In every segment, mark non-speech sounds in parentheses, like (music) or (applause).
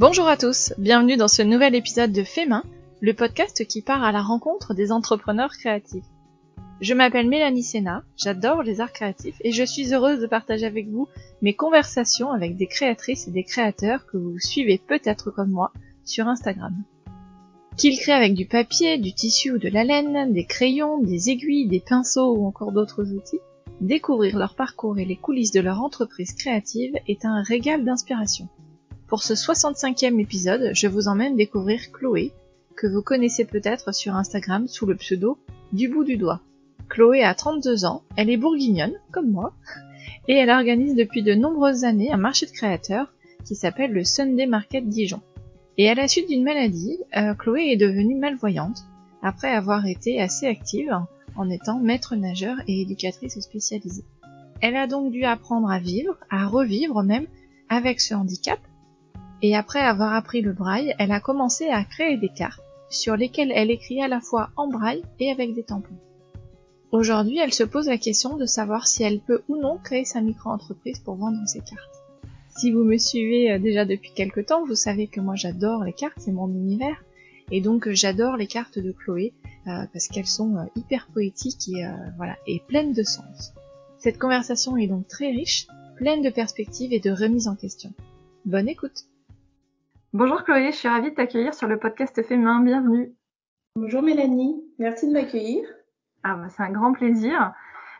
Bonjour à tous, bienvenue dans ce nouvel épisode de Fait Main, le podcast qui part à la rencontre des entrepreneurs créatifs. Je m'appelle Mélanie Sena, j'adore les arts créatifs et je suis heureuse de partager avec vous mes conversations avec des créatrices et des créateurs que vous suivez peut-être comme moi sur Instagram. Qu'ils créent avec du papier, du tissu ou de la laine, des crayons, des aiguilles, des pinceaux ou encore d'autres outils, découvrir leur parcours et les coulisses de leur entreprise créative est un régal d'inspiration. Pour ce 65e épisode, je vous emmène découvrir Chloé, que vous connaissez peut-être sur Instagram sous le pseudo du bout du doigt. Chloé a 32 ans, elle est bourguignonne, comme moi, et elle organise depuis de nombreuses années un marché de créateurs qui s'appelle le Sunday Market Dijon. Et à la suite d'une maladie, euh, Chloé est devenue malvoyante, après avoir été assez active en étant maître nageur et éducatrice spécialisée. Elle a donc dû apprendre à vivre, à revivre même, avec ce handicap, et après avoir appris le braille, elle a commencé à créer des cartes sur lesquelles elle écrit à la fois en braille et avec des tampons. Aujourd'hui, elle se pose la question de savoir si elle peut ou non créer sa micro-entreprise pour vendre ses cartes. Si vous me suivez euh, déjà depuis quelque temps, vous savez que moi j'adore les cartes, c'est mon univers, et donc euh, j'adore les cartes de Chloé euh, parce qu'elles sont hyper poétiques et voilà et pleines de sens. Cette conversation est donc très riche, pleine de perspectives et de remises en question. Bonne écoute. Bonjour Chloé, je suis ravie de t'accueillir sur le podcast Féminin, bienvenue. Bonjour Mélanie, merci de m'accueillir. Ah bah, c'est un grand plaisir.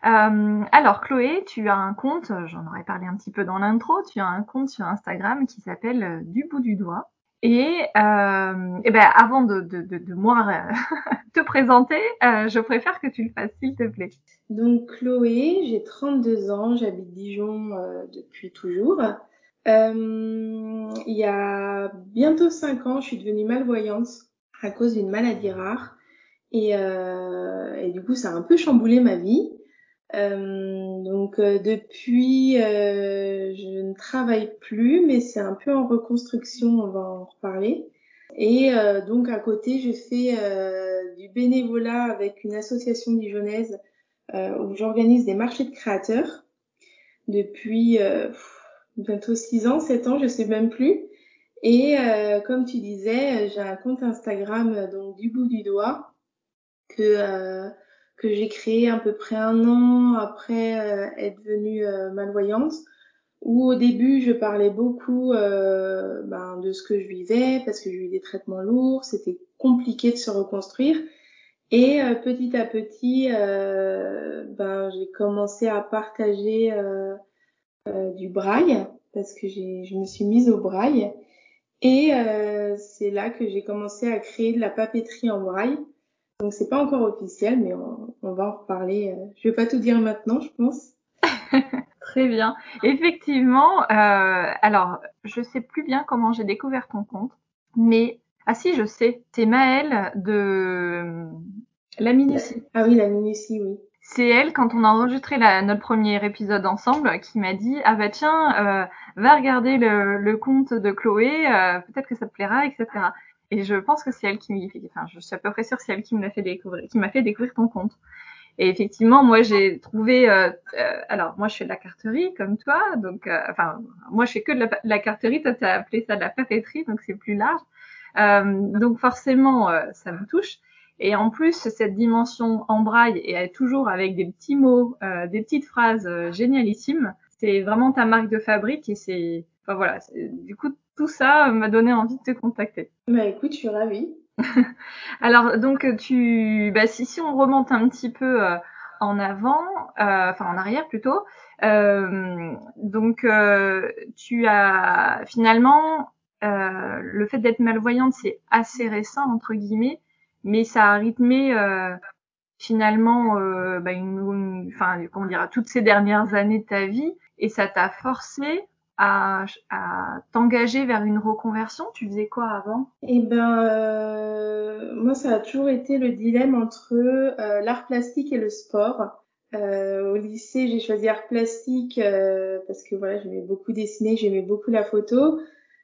Euh, alors Chloé, tu as un compte, j'en aurais parlé un petit peu dans l'intro, tu as un compte sur Instagram qui s'appelle euh, Du bout du doigt. Et, euh, et ben avant de, de, de, de moi euh, (laughs) te présenter, euh, je préfère que tu le fasses s'il te plaît. Donc Chloé, j'ai 32 ans, j'habite Dijon depuis toujours. Il y a bientôt 5 ans, je suis devenue malvoyante à cause d'une maladie rare. Et, euh, et, du coup, ça a un peu chamboulé ma vie. Euh, donc euh, depuis, euh, je ne travaille plus, mais c'est un peu en reconstruction, on va en reparler. Et euh, donc à côté, je fais du bénévolat avec une association dijonnaise où j'organise des marchés de créateurs depuis bientôt 6 ans, 7 ans, je sais même plus. Et comme tu disais, j'ai un compte Instagram donc du bout du doigt que euh, que j'ai créé à peu près un an après euh, être devenue euh, malvoyante où au début je parlais beaucoup ben, de ce que je vivais parce que j'ai eu des traitements lourds, c'était compliqué de se reconstruire et petit à petit ben, j'ai commencé à partager du braille parce que j'ai je me suis mise au braille et c'est là que j'ai commencé à créer de la papeterie en braille donc c'est pas encore officiel, mais on, va en reparler. Euh, je vais pas tout dire maintenant, je pense. (laughs) Très bien. Effectivement, euh, alors je sais plus bien comment j'ai découvert ton compte, mais ah si je sais, c'est Maëlle de euh, la minutie. Ah oui, la minutie, oui. C'est elle quand on a enregistré la, notre premier épisode ensemble qui m'a dit ah bah tiens euh, va regarder le, le compte de Chloé, euh, peut-être que ça te plaira, etc. Et je pense que c'est elle qui, enfin, je suis à peu près sûre c'est elle qui me fait découvrir, qui m'a fait découvrir ton compte. Et effectivement, moi, j'ai trouvé, euh, euh, alors moi, je fais de la carterie comme toi, donc, euh, enfin, moi, je fais que de la, la carterie. Toi, tu as appelé ça de la papeterie, donc c'est plus large. donc forcément, ça me touche. Et en plus, cette dimension en braille et toujours avec des petits mots, des petites phrases génialissimes, c'est vraiment ta marque de fabrique et c'est, enfin voilà, du coup, tout ça m'a donné envie de te contacter. Bah écoute, je suis ravie. (laughs) Alors donc tu, bah, si, si on remonte un petit peu euh, en avant, euh, enfin en arrière plutôt, euh, donc tu as finalement le fait d'être malvoyante, c'est assez récent entre guillemets, mais ça a rythmé finalement, bah, une, enfin comment dire, toutes ces dernières années de ta vie, et ça t'a forcé à, t'engager vers une reconversion Tu faisais quoi avant? Eh ben, euh, moi, ça a toujours été le dilemme entre euh, l'art plastique et le sport. Euh, au lycée, j'ai choisi art plastique parce que voilà, j'aimais beaucoup dessiner, j'aimais beaucoup la photo.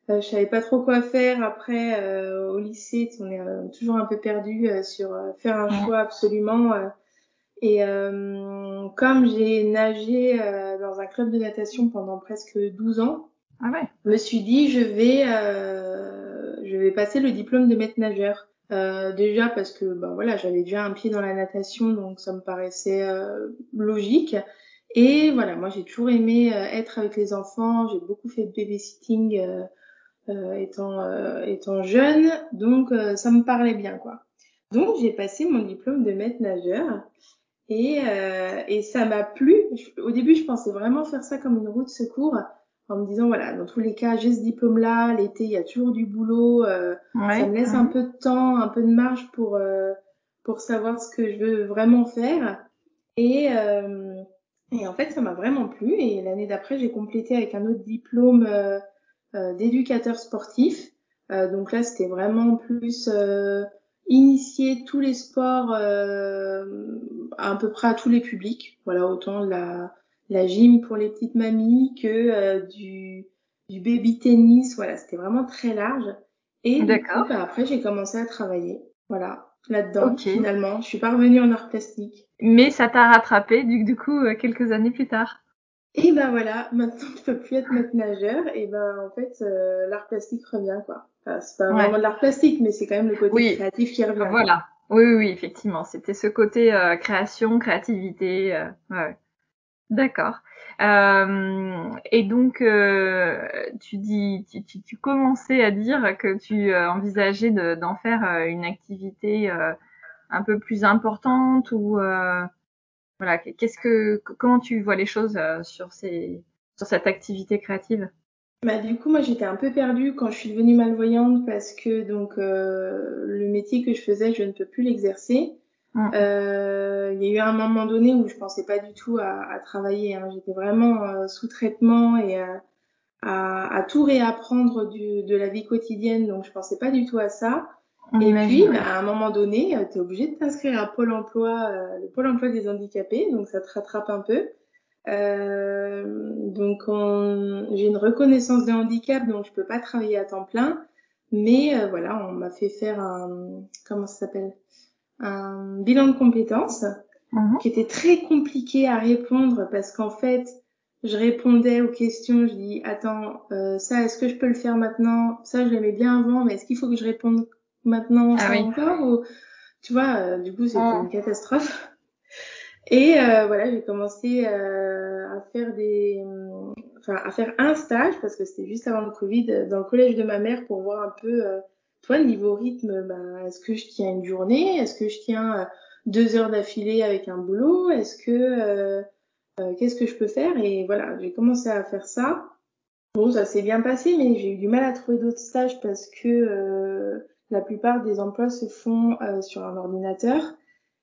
Je savais pas trop quoi faire après au lycée. On est toujours un peu perdu sur faire un choix absolument et euh, comme j'ai nagé euh, dans un club de natation pendant presque 12 ans, ah ouais. je me suis dit je vais euh, je vais passer le diplôme de maître nageur. Euh, déjà parce que bah voilà, j'avais déjà un pied dans la natation, donc ça me paraissait euh, logique. Et voilà, moi j'ai toujours aimé euh, être avec les enfants. J'ai beaucoup fait de babysitting euh, étant étant jeune, donc ça me parlait bien quoi. Donc j'ai passé mon diplôme de maître nageur et et ça m'a plu. Au début, je pensais vraiment faire ça comme une route de secours en me disant voilà dans tous les cas j'ai ce diplôme là l'été il y a toujours du boulot euh, ça me laisse un peu de temps un peu de marge pour euh, pour savoir ce que je veux vraiment faire et euh, et en fait ça m'a vraiment plu et l'année d'après j'ai complété avec un autre diplôme d'éducateur sportif donc là c'était vraiment plus initier tous les sports à peu près à tous les publics voilà autant la la gym pour les petites mamies que euh, du, du baby tennis. Voilà, c'était vraiment très large. Et coup, bah, après, j'ai commencé à travailler. Voilà, là-dedans, finalement. Je suis pas revenue en art plastique. Mais ça t'a rattrapé, du, du coup, euh, quelques années plus tard. Et ben voilà, maintenant je peux plus être maître nageur, et ben en fait euh, l'art plastique revient quoi. Enfin, c'est pas vraiment de l'art plastique, mais c'est quand même le côté créatif qui revient. Voilà. Oui, oui, oui, effectivement, c'était ce côté création, créativité. ouais. D'accord. Euh, et donc, euh, tu dis, tu, tu, tu, commençais à dire que tu euh, envisageais d'en faire euh, une activité euh, un peu plus importante ou voilà. Qu'est-ce que, comment tu vois les choses sur ces, sur cette activité créative? Bah, du coup, moi, j'étais un peu perdue quand je suis devenue malvoyante parce que donc le métier que je faisais, je ne peux plus l'exercer. Mm. Euh, il y a eu un moment donné où je pensais pas du tout à, à travailler. Hein. J'étais vraiment euh, sous traitement et à, à, tout réapprendre du, de la vie quotidienne, donc je pensais pas du tout à ça. Et puis, bah, à un moment donné, euh, tu es obligé de t'inscrire à Pôle Emploi, le Pôle Emploi des handicapés, donc ça te rattrape un peu. Euh, donc j'ai une reconnaissance de handicap, donc je peux pas travailler à temps plein, mais voilà, on m'a fait faire un comment ça s'appelle? Un bilan de compétences mhm. qui était très compliqué à répondre parce qu'en fait, je répondais aux questions, je dis attends, euh, ça est-ce que je peux le faire maintenant? Ça je l'aimais bien avant, mais est-ce qu'il faut que je réponde maintenant ah ça encore ou tu vois, euh, du coup c'était ah. une catastrophe. Et euh, voilà, j'ai commencé euh, à faire des, enfin à faire un stage parce que c'était juste avant le Covid dans le collège de ma mère pour voir un peu toi, niveau rythme, ben, est-ce que je tiens une journée? Est-ce que je tiens deux heures d'affilée avec un boulot? Est-ce que qu'est-ce que je peux faire? Et voilà, j'ai commencé à faire ça. Bon, ça s'est bien passé, mais j'ai eu du mal à trouver d'autres stages parce que la plupart des emplois se font sur un ordinateur.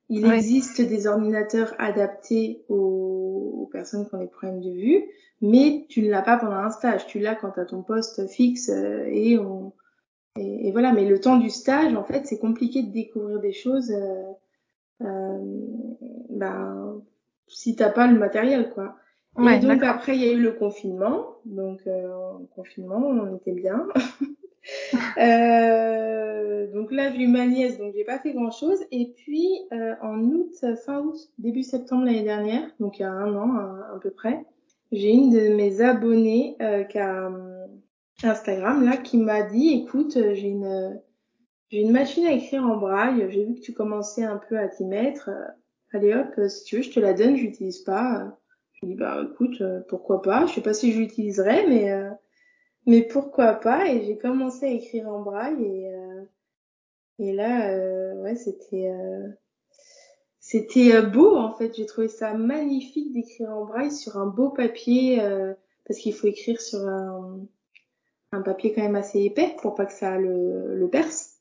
Il existe des ordinateurs adaptés aux, personnes qui ont des problèmes de vue, mais tu ne l'as pas pendant un stage. Tu l'as quand tu as ton poste fixe et on, et, voilà, mais le temps du stage, en fait, c'est compliqué de découvrir des choses. Euh, euh, ben, si t'as pas le matériel, quoi. et donc après, il y a eu le confinement. Donc euh, confinement, on était bien. (laughs) (laughs) euh, donc là, eu ma nièce, donc j'ai pas fait grand chose. Et puis euh, en août, fin août, début septembre l'année dernière, donc il y a un an à, peu près, j'ai une de mes abonnées euh, a Instagram là qui m'a dit écoute euh, j'ai une j'ai une machine à écrire en braille j'ai vu que tu commençais un peu à t'y mettre euh, allez hop euh, si tu veux je te la donne je l'utilise pas je dis bah écoute pourquoi pas je sais pas si je l'utiliserai mais mais pourquoi pas? Et j'ai commencé à écrire en braille et et là ouais c'était c'était beau en fait j'ai trouvé ça magnifique d'écrire en braille sur un beau papier parce qu'il faut écrire sur un un papier quand même assez épais pour pas que ça le, le perce.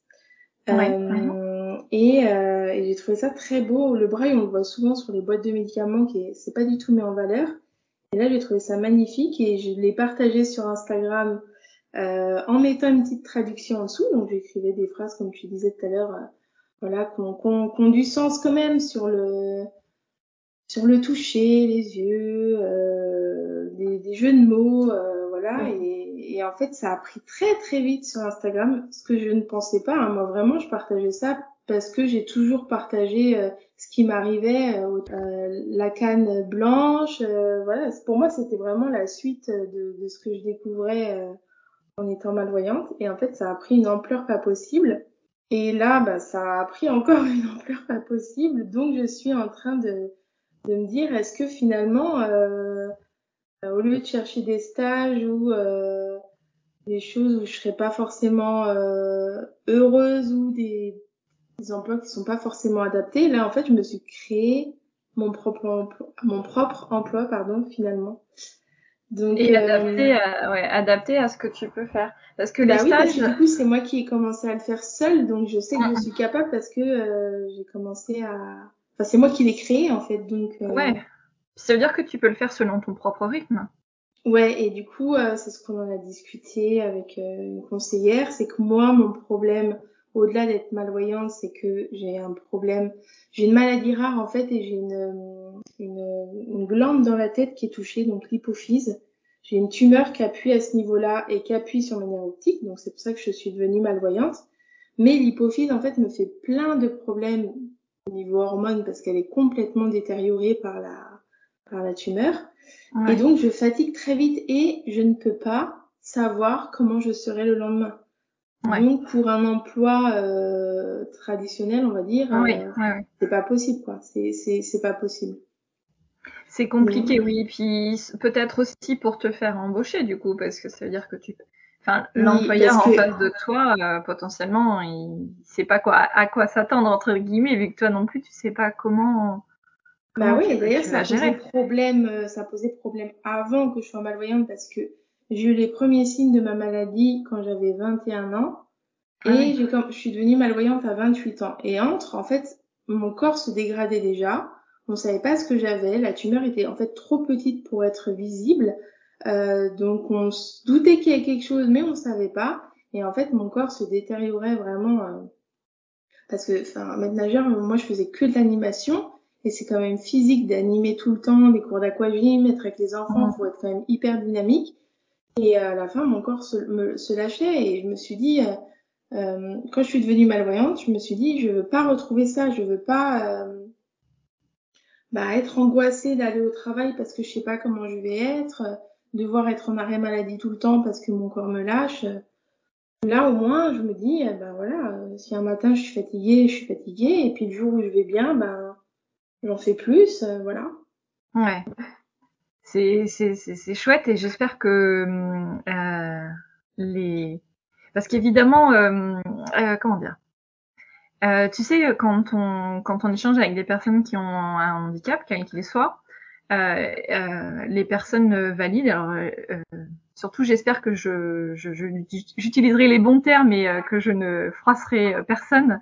euh, et, euh, et j'ai trouvé ça très beau. Le braille, on le voit souvent sur les boîtes de médicaments, qui c'est pas du tout mis en valeur. Et là, j'ai trouvé ça magnifique et je l'ai partagé sur Instagram euh, en mettant une petite traduction en dessous. Donc, j'écrivais des phrases, comme tu disais tout à l'heure, euh, voilà, qu'on qu du sens quand même sur le sur le toucher, les yeux, euh, des, des, jeux de mots, euh, voilà. Et, et en fait, ça a pris très très vite sur Instagram, ce que je ne pensais pas. Hein. Moi, vraiment, je partageais ça parce que j'ai toujours partagé euh, ce qui m'arrivait, euh, euh la canne blanche. Euh, voilà, pour moi, c'était vraiment la suite de, de, ce que je découvrais en étant malvoyante. Et en fait, ça a pris une ampleur pas possible. Et là, bah, ça a pris encore (laughs) une ampleur pas possible. Donc, je suis en train de, de me dire, est-ce que finalement, euh, au lieu de chercher des stages ou euh, des choses où je serais pas forcément euh, heureuse ou des, des emplois qui sont pas forcément adaptés, là, en fait, je me suis créé mon propre emploi, mon propre emploi, pardon, finalement. Donc, et adapté, à, ouais, adapté à ce que tu peux faire. Parce que bah les oui, stages. Parce que du coup, c'est moi qui ai commencé à le faire seule, donc je sais que je suis capable parce que euh, j'ai commencé à. Enfin, c'est moi qui l'ai créé en fait, donc. Euh... Ouais. Ça veut dire que tu peux le faire selon ton propre rythme. Ouais, et du coup, euh, c'est ce qu'on en a discuté avec euh, une conseillère, c'est que moi, mon problème, au-delà d'être malvoyante, c'est que j'ai un problème, j'ai une maladie rare en fait, et j'ai une, une, une glande dans la tête qui est touchée, donc l'hypophyse. J'ai une tumeur qui appuie à ce niveau-là et qui appuie sur mes nerfs optiques, donc c'est pour ça que je suis devenue malvoyante. Mais l'hypophyse, en fait, me fait plein de problèmes au niveau hormones parce qu'elle est complètement détériorée par la, par la tumeur. Ouais. Et donc, je fatigue très vite et je ne peux pas savoir comment je serai le lendemain. Ouais. Donc, pour un emploi euh, traditionnel, on va dire, oui, euh, ouais, c'est pas possible, quoi. C'est, c'est, c'est pas possible. C'est compliqué, oui. Et puis, peut-être aussi pour te faire embaucher, du coup, parce que ça veut dire que tu. Enfin, Oui, l'employeur en que- face de toi, euh, potentiellement, il sait pas quoi, à quoi s'attendre, entre guillemets, vu que toi non plus, tu sais pas comment. Bah comment oui, tu- et d'ailleurs, ça posait problème, ça posait problème avant que je sois malvoyante parce que j'ai eu les premiers signes de ma maladie quand j'avais 21 ans et Ah oui. comme, je suis devenue malvoyante à 28 ans. Et entre, en fait, mon corps se dégradait déjà. On savait pas ce que j'avais. La tumeur était en fait trop petite pour être visible. Euh, donc on se doutait qu'il y avait quelque chose, mais on savait pas. Et en fait, mon corps se détériorait vraiment. euh, parce que, enfin, maître nageur, moi, je faisais que de l'animation. Et c'est quand même physique d'animer tout le temps, des cours d'aquagym, être avec les enfants, Mhm. faut être quand même hyper dynamique. Et à la fin, mon corps se, lâchait et je me suis dit, euh, euh, quand je suis devenue malvoyante, je me suis dit, je veux pas retrouver ça, je veux pas euh, bah, être angoissée d'aller au travail parce que je sais pas comment je vais être, devoir être en arrêt maladie tout le temps parce que mon corps me lâche. Là, au moins, je me dis, ben voilà, si un matin je suis fatiguée, je suis fatiguée, et puis le jour où je vais bien, ben j'en fais plus, voilà. Ouais. C'est chouette et j'espère que hum, euh, les parce qu'évidemment euh, euh, comment dire euh, tu sais quand on quand on échange avec des personnes qui ont un handicap quel qu'il soit euh, les personnes valides alors surtout j'espère que je j'utiliserai les bons termes et que je ne froisserai personne.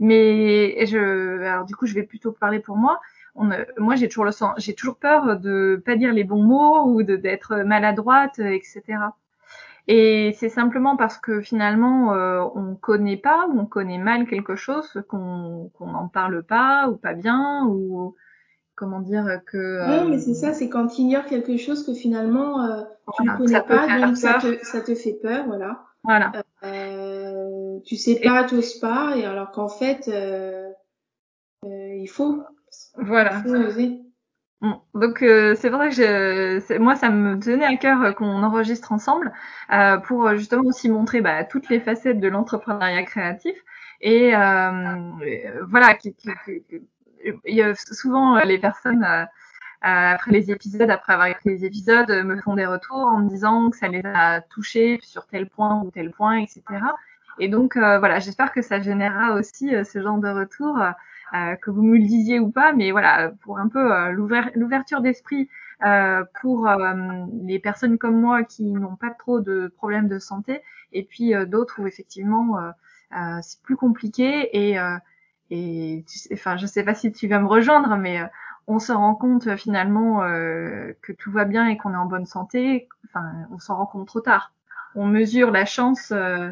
Mais je alors du coup je vais plutôt parler pour moi on, euh, moi j'ai toujours le sens, j'ai toujours peur de pas dire les bons mots ou de d'être maladroite, euh, etc. Et c'est simplement parce que finalement euh, on connaît pas ou on connaît mal quelque chose qu'on qu'on n'en parle pas ou pas bien ou comment dire que Non, mais euh, c'est ça, c'est quand tu ignores quelque chose que finalement euh, tu voilà, ça connais pas, donc ça te, ça te fait peur, voilà. Voilà. Euh, tu sais pas, t'oses pas, et alors qu'en fait, euh, euh, il faut, Voilà. Bon, donc euh, c'est vrai que je, moi ça me tenait à cœur euh, qu'on enregistre ensemble euh, pour justement aussi montrer bah, toutes les facettes de l'entrepreneuriat créatif. Et euh, voilà qui, qui- qui- qui- il y a souvent les personnes après les épisodes après avoir écrit les épisodes me font des retours en me disant que ça les a touchés sur tel point ou tel point etc et donc voilà j'espère que ça générera aussi ce genre de retour que vous me le disiez ou pas, mais voilà, pour un peu euh, l'ouver- l'ouverture d'esprit euh, pour euh, les personnes comme moi qui n'ont pas trop de problèmes de santé, et puis euh, d'autres où effectivement euh, euh, c'est plus compliqué et euh, et tu sais, enfin je sais pas si tu vas me rejoindre, mais euh, on se rend compte euh, finalement euh, que tout va bien et qu'on est en bonne santé. Enfin, on s'en rend compte trop tard. On mesure la chance. euh,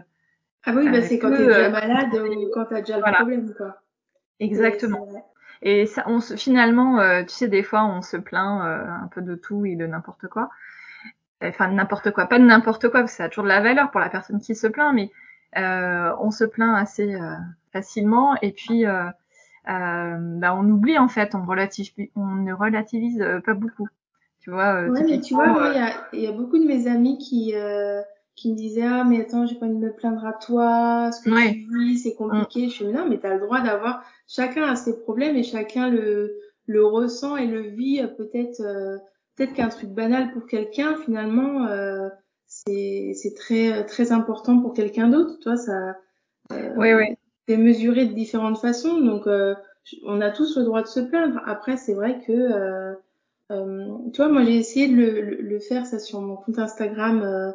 Ah oui, bah, Euh, c'est quand t'es déjà euh, malade ou quand t'as déjà le Voilà. problème, quoi. Exactement. Et ça, on se, finalement, euh, tu sais, des fois, on se plaint euh, un peu de tout et de n'importe quoi. Enfin, de n'importe quoi, pas de n'importe quoi, parce que ça a toujours de la valeur pour la personne qui se plaint, mais euh, on se plaint assez euh, facilement. Et puis, euh, euh, bah, on oublie en fait, on on ne relativise pas beaucoup. Tu vois, euh, Ouais, mais tu vois, il y y a beaucoup de mes amis qui, euh, qui me disaient ah mais attends j'ai pas envie de me plaindre à toi ce que tu vis c'est compliqué. Je suis non mais t'as le droit d'avoir chacun a ses problèmes et chacun le le ressent et le vit peut-être euh, peut-être qu'un truc banal pour quelqu'un finalement euh, c'est c'est très très important pour quelqu'un d'autre. Toi ça euh, oui oui c'est mesuré de différentes façons. Donc euh, on a tous le droit de se plaindre. Après c'est vrai que euh, tu vois moi j'ai essayé de le, le, le, faire ça sur mon compte Instagram euh,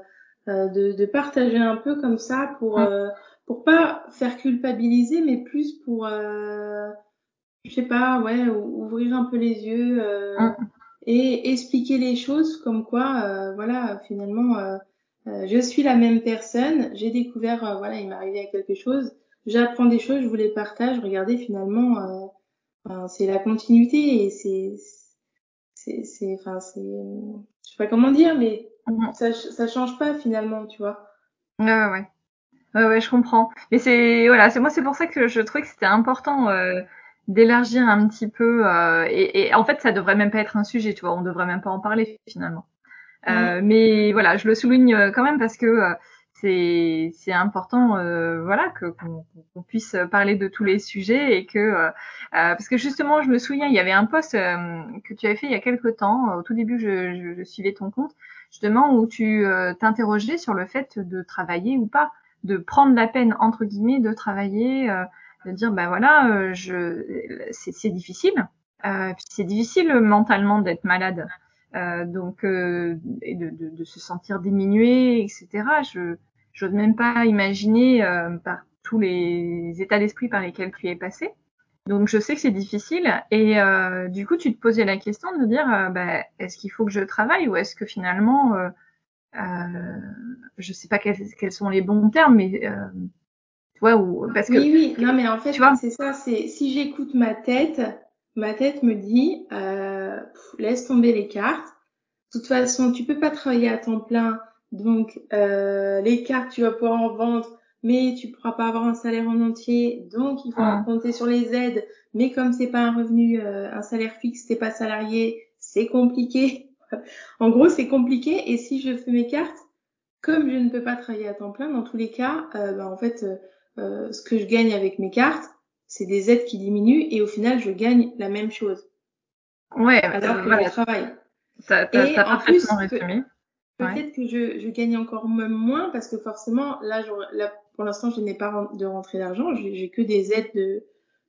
de, de, partager un peu comme ça pour euh, pour pas faire culpabiliser mais plus pour euh, je sais pas ouais ouvrir un peu les yeux et expliquer les choses comme quoi voilà finalement je suis la même personne j'ai découvert voilà il m'est arrivé quelque chose j'apprends des choses je vous les partage regardez finalement c'est la continuité et c'est c'est c'est enfin c'est je sais pas comment dire mais Mhm. Ça, ça change pas finalement, tu vois. Ouais, ouais, ouais. Ouais, ouais, je comprends. Mais c'est voilà, c'est moi, c'est pour ça que je trouvais que c'était important euh, d'élargir un petit peu. Euh, et, et, en fait, ça devrait même pas être un sujet, tu vois. On devrait même pas en parler finalement. Euh, mais voilà, je le souligne euh, quand même parce que euh, c'est c'est important, euh, voilà, que qu'on puisse parler de tous les sujets et que parce que justement, je me souviens, il y avait un post que tu avais fait il y a quelques temps. Au tout début, je, je, je suivais ton compte justement où tu euh, t'interrogeais sur le fait de travailler ou pas, de prendre la peine entre guillemets de travailler, euh, de dire ben voilà, euh, je c'est difficile, euh, c'est difficile mentalement d'être malade, donc et de, de, de, se sentir diminué, etc. Je j'ose même pas imaginer par tous les états d'esprit par lesquels tu es passé. Donc je sais que c'est difficile et euh, du coup tu te posais la question de dire euh, bah, est-ce qu'il faut que je travaille ou est-ce que finalement euh, euh, je sais pas quels, quels, sont les bons termes mais euh, tu vois ou parce que oui oui. Non mais en fait c'est ça c'est si j'écoute ma tête ma tête me dit euh, laisse tomber les cartes. De toute façon tu peux pas travailler à temps plein. Donc euh, les cartes tu vas pouvoir en vendre mais tu pourras pas avoir un salaire en entier, donc il faudra compter sur les aides. Mais comme c'est pas un revenu, euh, un salaire fixe, t'es pas salarié, c'est compliqué. (laughs) en gros, c'est compliqué. Et si je fais mes cartes, comme je ne peux pas travailler à temps plein, dans tous les cas, euh, bah, en fait, euh, ce que je gagne avec mes cartes, c'est des aides qui diminuent et au final, je gagne la même chose. Ouais, alors que je travaille. Ça, et en plus, Peut-être que je, je, gagne encore même moins parce que forcément, là, là pour l'instant, je n'ai pas de rentrée d'argent. J'ai que des aides de,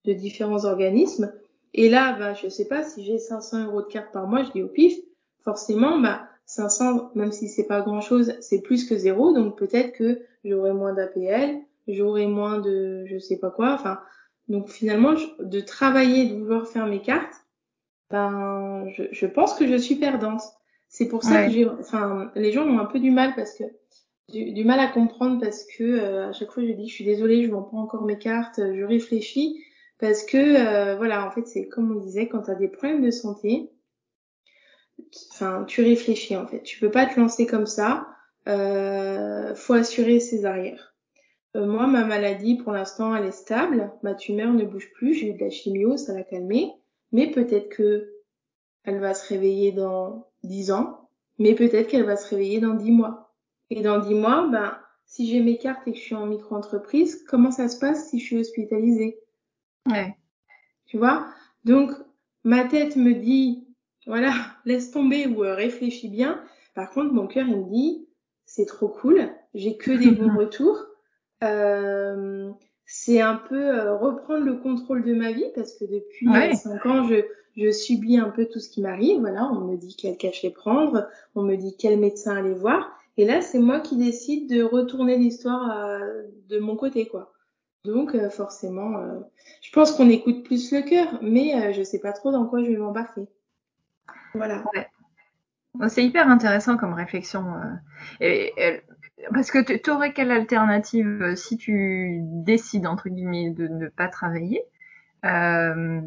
de, différents organismes. Et là, bah, je sais pas si j'ai 500 euros de carte par mois, je dis au pif. Forcément, bah, 500, même si c'est pas grand chose, c'est plus que zéro. Donc peut-être que j'aurai moins d'APL, j'aurai moins de, je sais pas quoi. Enfin, donc finalement, de travailler, de vouloir faire mes cartes, ben, je, je pense que je suis perdante. C'est pour ça que j'ai, enfin, les gens ont un peu du mal parce que du, mal à comprendre parce que euh, à chaque fois je dis je suis désolée, je vends pas encore mes cartes, je réfléchis parce que euh, voilà, en fait c'est comme on disait quand tu as des problèmes de santé, enfin tu réfléchis en fait, tu peux pas te lancer comme ça, euh, faut assurer ses arrières. Euh, moi ma maladie pour l'instant elle est stable, ma tumeur ne bouge plus, j'ai eu de la chimio, ça l'a calmée, mais peut-être que elle va se réveiller dans 10 ans, mais peut-être qu'elle va se réveiller dans 10 mois. Et dans 10 mois, ben, si j'ai mes cartes et que je suis en micro-entreprise, comment ça se passe si je suis hospitalisée? Ouais. Tu vois? Donc, ma tête me dit, voilà, (laughs) laisse tomber ou euh, réfléchis bien. Par contre, mon cœur, il me dit, c'est trop cool, j'ai que des bons (laughs) retours. Euh, c'est un peu euh, reprendre le contrôle de ma vie parce que depuis ouais. 5 ans, je, je subis un peu tout ce qui m'arrive. Voilà, on me dit quel cachet prendre, on me dit quel médecin aller voir. Et là, c'est moi qui décide de retourner l'histoire euh, de mon côté, quoi. Donc, euh, forcément, euh, je pense qu'on écoute plus le cœur, mais je sais pas trop dans quoi je vais m'embarquer. Voilà. Ouais. C'est hyper intéressant comme réflexion. Parce que tu aurais quelle alternative si tu décides, entre guillemets, de ne pas travailler? Euh,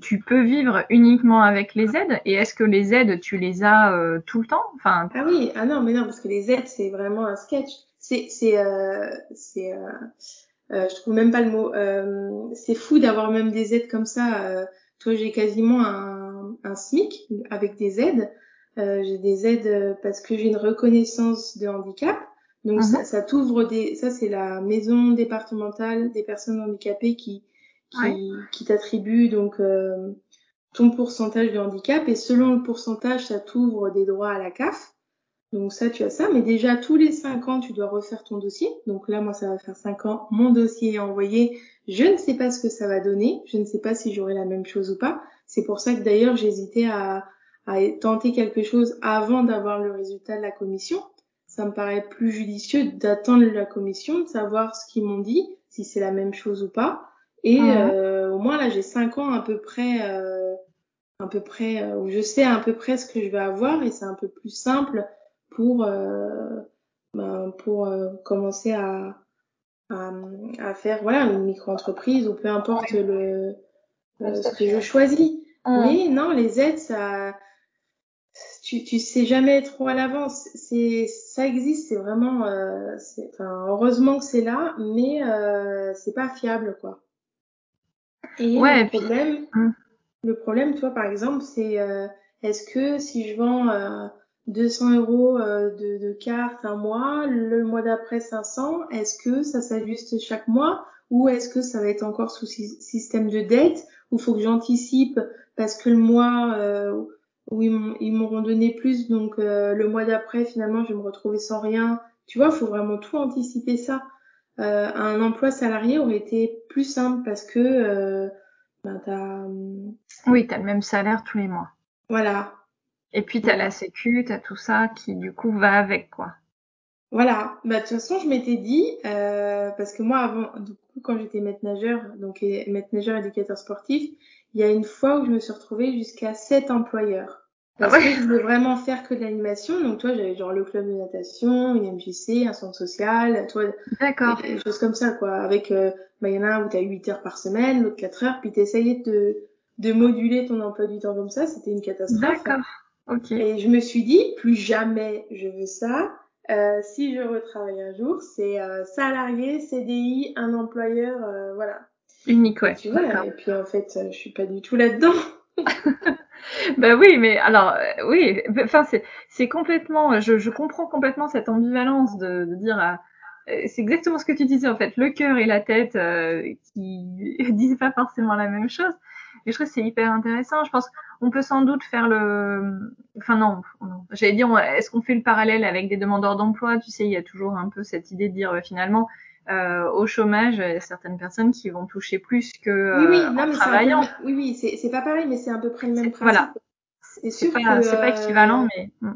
tu peux vivre uniquement avec les aides et est-ce que les aides tu les as euh, tout le temps? Enfin ah oui ah non mais non parce que les aides c'est vraiment un sketch. C'est c'est euh, c'est euh, euh, je trouve même pas le mot euh, c'est fou d'avoir même des aides comme ça toi j'ai quasiment un, un SMIC avec des aides j'ai des aides parce que j'ai une reconnaissance de handicap. Donc Mhm. ça, ça t'ouvre des, ça c'est la maison départementale des personnes handicapées qui qui, Ouais. qui t'attribue donc euh, ton pourcentage de handicap et selon le pourcentage ça t'ouvre des droits à la CAF. Donc ça tu as ça, mais déjà tous les cinq ans tu dois refaire ton dossier. Donc là moi ça va faire cinq ans, mon dossier est envoyé. Je ne sais pas ce que ça va donner, je ne sais pas si j'aurai la même chose ou pas. C'est pour ça que d'ailleurs j'hésitais à à tenter quelque chose avant d'avoir le résultat de la commission. Ça me paraît plus judicieux d'attendre la commission, de savoir ce qu'ils m'ont dit, si c'est la même chose ou pas. Et Mhm. euh, au moins là, j'ai cinq ans à peu près, euh, à peu près euh, où je sais à peu près ce que je vais avoir et c'est un peu plus simple pour euh, ben, pour euh, commencer à, à à faire voilà une micro-entreprise ou peu importe le ce que je choisis. Mais non, les aides, ça, tu, tu sais jamais trop à l'avance. C'est, ça existe, c'est vraiment, euh, c'est, enfin, heureusement que c'est là, mais euh, c'est pas fiable, quoi. Et Ouais, le et puis- problème, Hum. le problème, toi, par exemple, c'est, euh, est-ce que si je vends euh, 200 euros euh, de, de cartes un mois, le mois d'après 500, est-ce que ça s'ajuste chaque mois ou est-ce que ça va être encore sous sy- système de dette où faut que j'anticipe parce que le mois euh, où ils m'auront donné plus, donc euh, le mois d'après finalement je vais me retrouver sans rien? Tu vois, faut vraiment tout anticiper ça. Euh, un emploi salarié aurait été plus simple parce que euh, ben, t'as, hum, Oui, t'as le même salaire tous les mois. voilà, Et puis t'as Voilà. la sécu, t'as tout ça qui du coup va avec quoi. Voilà, bah de toute façon je m'étais dit euh, parce que moi avant du coup quand j'étais maître nageur donc maître nageur éducateur sportif il y a une fois où je me suis retrouvée jusqu'à sept employeurs parce Ah ouais que je voulais vraiment faire que de l'animation donc toi j'avais genre le club de natation une MJC un centre social toi D'accord. des choses comme ça quoi avec euh, bah il y en a un où t'as 8 heures par semaine l'autre 4 heures puis t'essayais de de moduler ton emploi du temps comme ça c'était une catastrophe D'accord. Ok. et je me suis dit, plus jamais je veux ça. Euh, si je retravaille un jour, c'est euh, salarié, CDI, un employeur, euh, voilà. Unique, ouais. Et tu vois, et puis en fait, euh, je suis pas du tout là-dedans. (laughs) (laughs) Bah oui, mais alors euh, oui, enfin c'est c'est complètement, je, je comprends complètement cette ambivalence de, de dire, ah, euh, c'est exactement ce que tu disais en fait, le cœur et la tête euh, qui (laughs) disent pas forcément la même chose. Et je trouve que c'est hyper intéressant. Je pense qu'on peut sans doute faire le, enfin non, non. j'allais dire, est-ce qu'on fait le parallèle avec des demandeurs d'emploi? Tu sais, il y a toujours un peu cette idée de dire euh, finalement. Euh, au chômage, il y a certaines personnes qui vont toucher plus que Oui, oui, euh, non, en mais peu, travaillant. oui, oui, c'est c'est pas pareil, mais c'est à peu près le même principe. voilà. C'est C'est sûr pas, que, c'est pas euh, équivalent, mais hmm.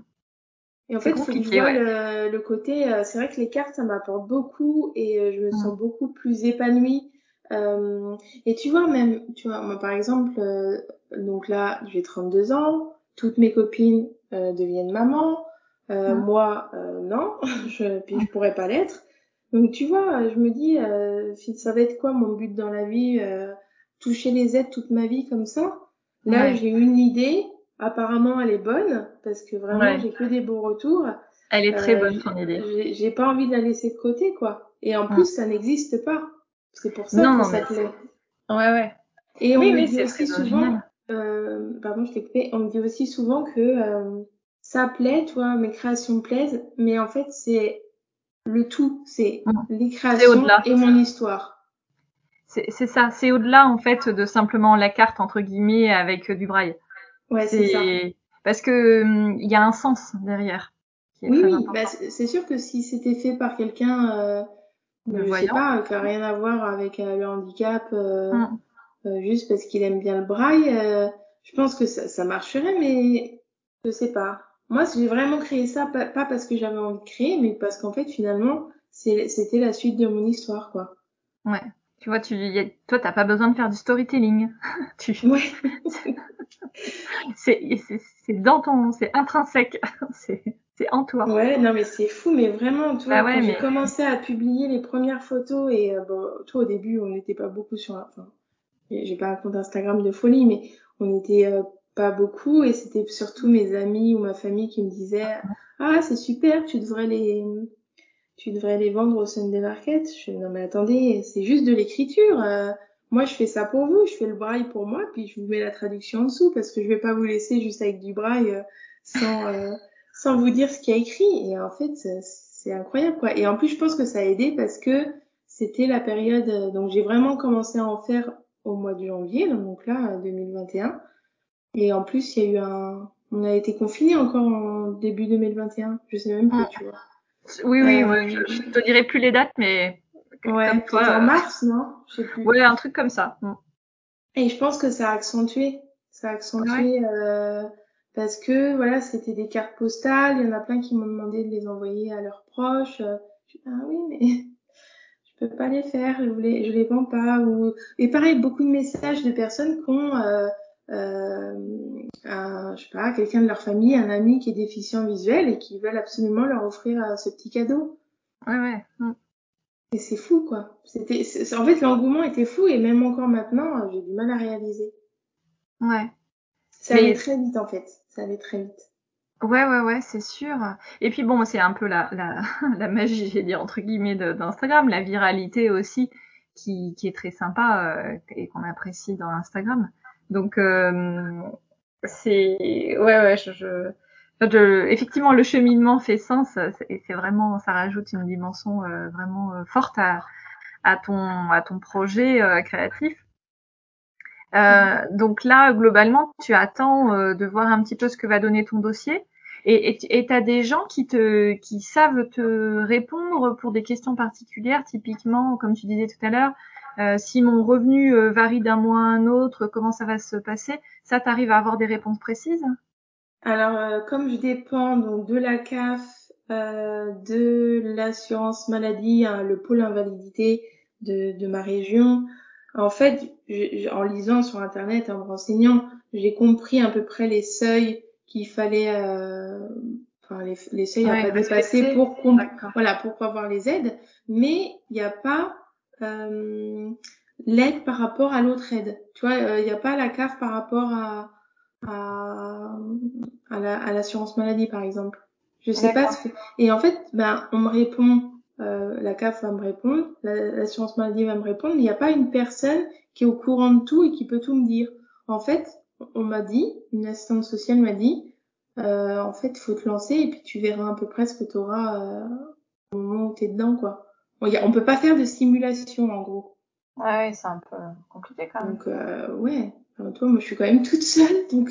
Et en fait, faut que je vois ouais. le, le côté. euh, c'est vrai que les cartes, ça m'apporte beaucoup et euh, je me sens beaucoup plus épanouie. Euh, et tu vois, même, tu vois, moi par exemple, euh, donc là, j'ai 32 ans, toutes mes copines euh, deviennent mamans, euh, Mm. moi, euh, non, (laughs) je, puis je pourrais pas l'être. Donc tu vois, je me dis, euh, ça va être quoi mon but dans la vie, euh, toucher les aides toute ma vie comme ça. Là, Ouais. j'ai une idée. Apparemment, elle est bonne parce que vraiment, Ouais. j'ai que des beaux retours. Elle est très Euh, bonne ton idée. j'ai pas envie de la laisser de côté, quoi. Et en Mm. plus, ça n'existe pas. C'est pour ça Non, que non, ça plaît. Ouais, ouais. Et on Oui, me oui, dit aussi souvent, euh, pardon, je t'ai coupé, on me dit aussi souvent que euh, ça plaît, toi, mes créations plaisent, mais en fait, c'est le tout, c'est Mm. les créations et mon histoire. C'est ça, c'est au-delà en fait de simplement la carte entre guillemets avec euh, du braille. Ouais, c'est ça. Parce que hum, il y a un sens derrière qui est Oui, oui, bah, c'est sûr que si c'était fait par quelqu'un, euh, je sais pas, qui a rien à voir avec euh, le handicap, euh, Mm. euh, juste parce qu'il aime bien le braille, je pense que ça, ça marcherait, mais je sais pas. Moi, j'ai vraiment créé ça, pas, pas parce que j'avais envie de créer, mais parce qu'en fait, finalement, c'était la suite de mon histoire, quoi. Ouais. Tu vois, tu y a- toi t'as pas besoin de faire du storytelling. (laughs) tu Ouais. (laughs) c'est dans ton c'est intrinsèque. (laughs) c'est en toi. Ouais, non, mais c'est fou, mais vraiment, tu Bah vois, ouais, quand j'ai commencé à publier les premières photos, et euh, bon, toi, au début, on n'était pas beaucoup sur, enfin, j'ai j'ai pas un compte Instagram de folie, mais on était euh, pas beaucoup, et c'était surtout mes amis ou ma famille qui me disaient, ah, c'est super, tu devrais les, tu devrais les vendre au Sunday Market. Je fais, non, mais attendez, c'est juste de l'écriture. euh, moi, je fais ça pour vous, je fais le braille pour moi, puis je vous mets la traduction en dessous, parce que je vais pas vous laisser juste avec du braille euh, sans, euh, sans vous dire ce qu'il y a écrit. Et en fait, c'est incroyable quoi. Et en plus, je pense que ça a aidé parce que c'était la période, donc j'ai vraiment commencé à en faire au mois de janvier, donc là, 2021. Et en plus, il y a eu un, on a été confiné encore en début 2021. Je sais même plus, Ah. tu vois. Oui, oui, Euh, ouais, je, je te dirai plus les dates, mais Ouais, comme toi, en euh, mars, non? Je sais plus. ouais, un truc comme ça. Mm. Et je pense que ça a accentué, ça a accentué euh, parce que voilà, c'était des cartes postales. Il y en a plein qui m'ont demandé de les envoyer à leurs proches. Euh, Je dis ah oui, mais (laughs) je peux pas les faire. Je les, je les vends pas. Ou et pareil, beaucoup de messages de personnes qui ont euh, un, je sais pas, quelqu'un de leur famille, un ami qui est déficient visuel et qui veulent absolument leur offrir euh, ce petit cadeau. Ouais, ouais. Mm. Et c'est fou, quoi. C'était, en fait, l'engouement était fou et même encore maintenant, euh, j'ai du mal à réaliser. Ouais. Ça allait très vite, en fait. Ça allait très vite. Ouais, ouais, ouais, c'est sûr. Et puis bon, c'est un peu la, la, (laughs) la magie, j'ai dit entre guillemets, de- d'Instagram, la viralité aussi, qui, qui est très sympa euh, et qu'on apprécie dans Instagram. Donc euh, c'est, ouais, ouais, je, je, je- effectivement, le cheminement fait sens et c'est vraiment, ça rajoute une dimension euh, vraiment euh, forte à, à ton, à ton projet euh, créatif. Euh, donc là, globalement, tu attends euh, de voir un petit peu ce que va donner ton dossier. Et tu et, as des gens qui te qui savent te répondre pour des questions particulières, typiquement, comme tu disais tout à l'heure, si mon revenu euh, varie d'un mois à un autre, comment ça va se passer? Ça, t'arrives à avoir des réponses précises? Alors, euh, comme je dépends donc de la CAF, euh, de l'assurance maladie, hein, le pôle invalidité de, de ma région, en fait, je- en lisant sur Internet, en me renseignant, j'ai compris à peu près les seuils qu'il fallait, euh, enfin les, les seuils à Ouais, pas dépasser pour voilà pour avoir les aides, mais il n'y a pas euh, l'aide par rapport à l'autre aide. Tu vois, euh, il n'y a pas la CAF par rapport à à, à la- à l'assurance maladie par exemple. Je sais pas ce que... Et en fait, ben, on me répond, euh, la CAF va me répondre, la- l'assurance maladie va me répondre, mais il n'y a pas une personne qui est au courant de tout et qui peut tout me dire. En fait, on m'a dit, une assistante sociale m'a dit, euh, en fait, il faut te lancer et puis tu verras à peu près ce que tu auras euh, au moment où tu es dedans, quoi. On, peut pas faire de simulation, en gros. Ouais, ouais, c'est un peu compliqué quand même. Donc euh, ouais, Enfin, toi, moi je suis quand même toute seule, donc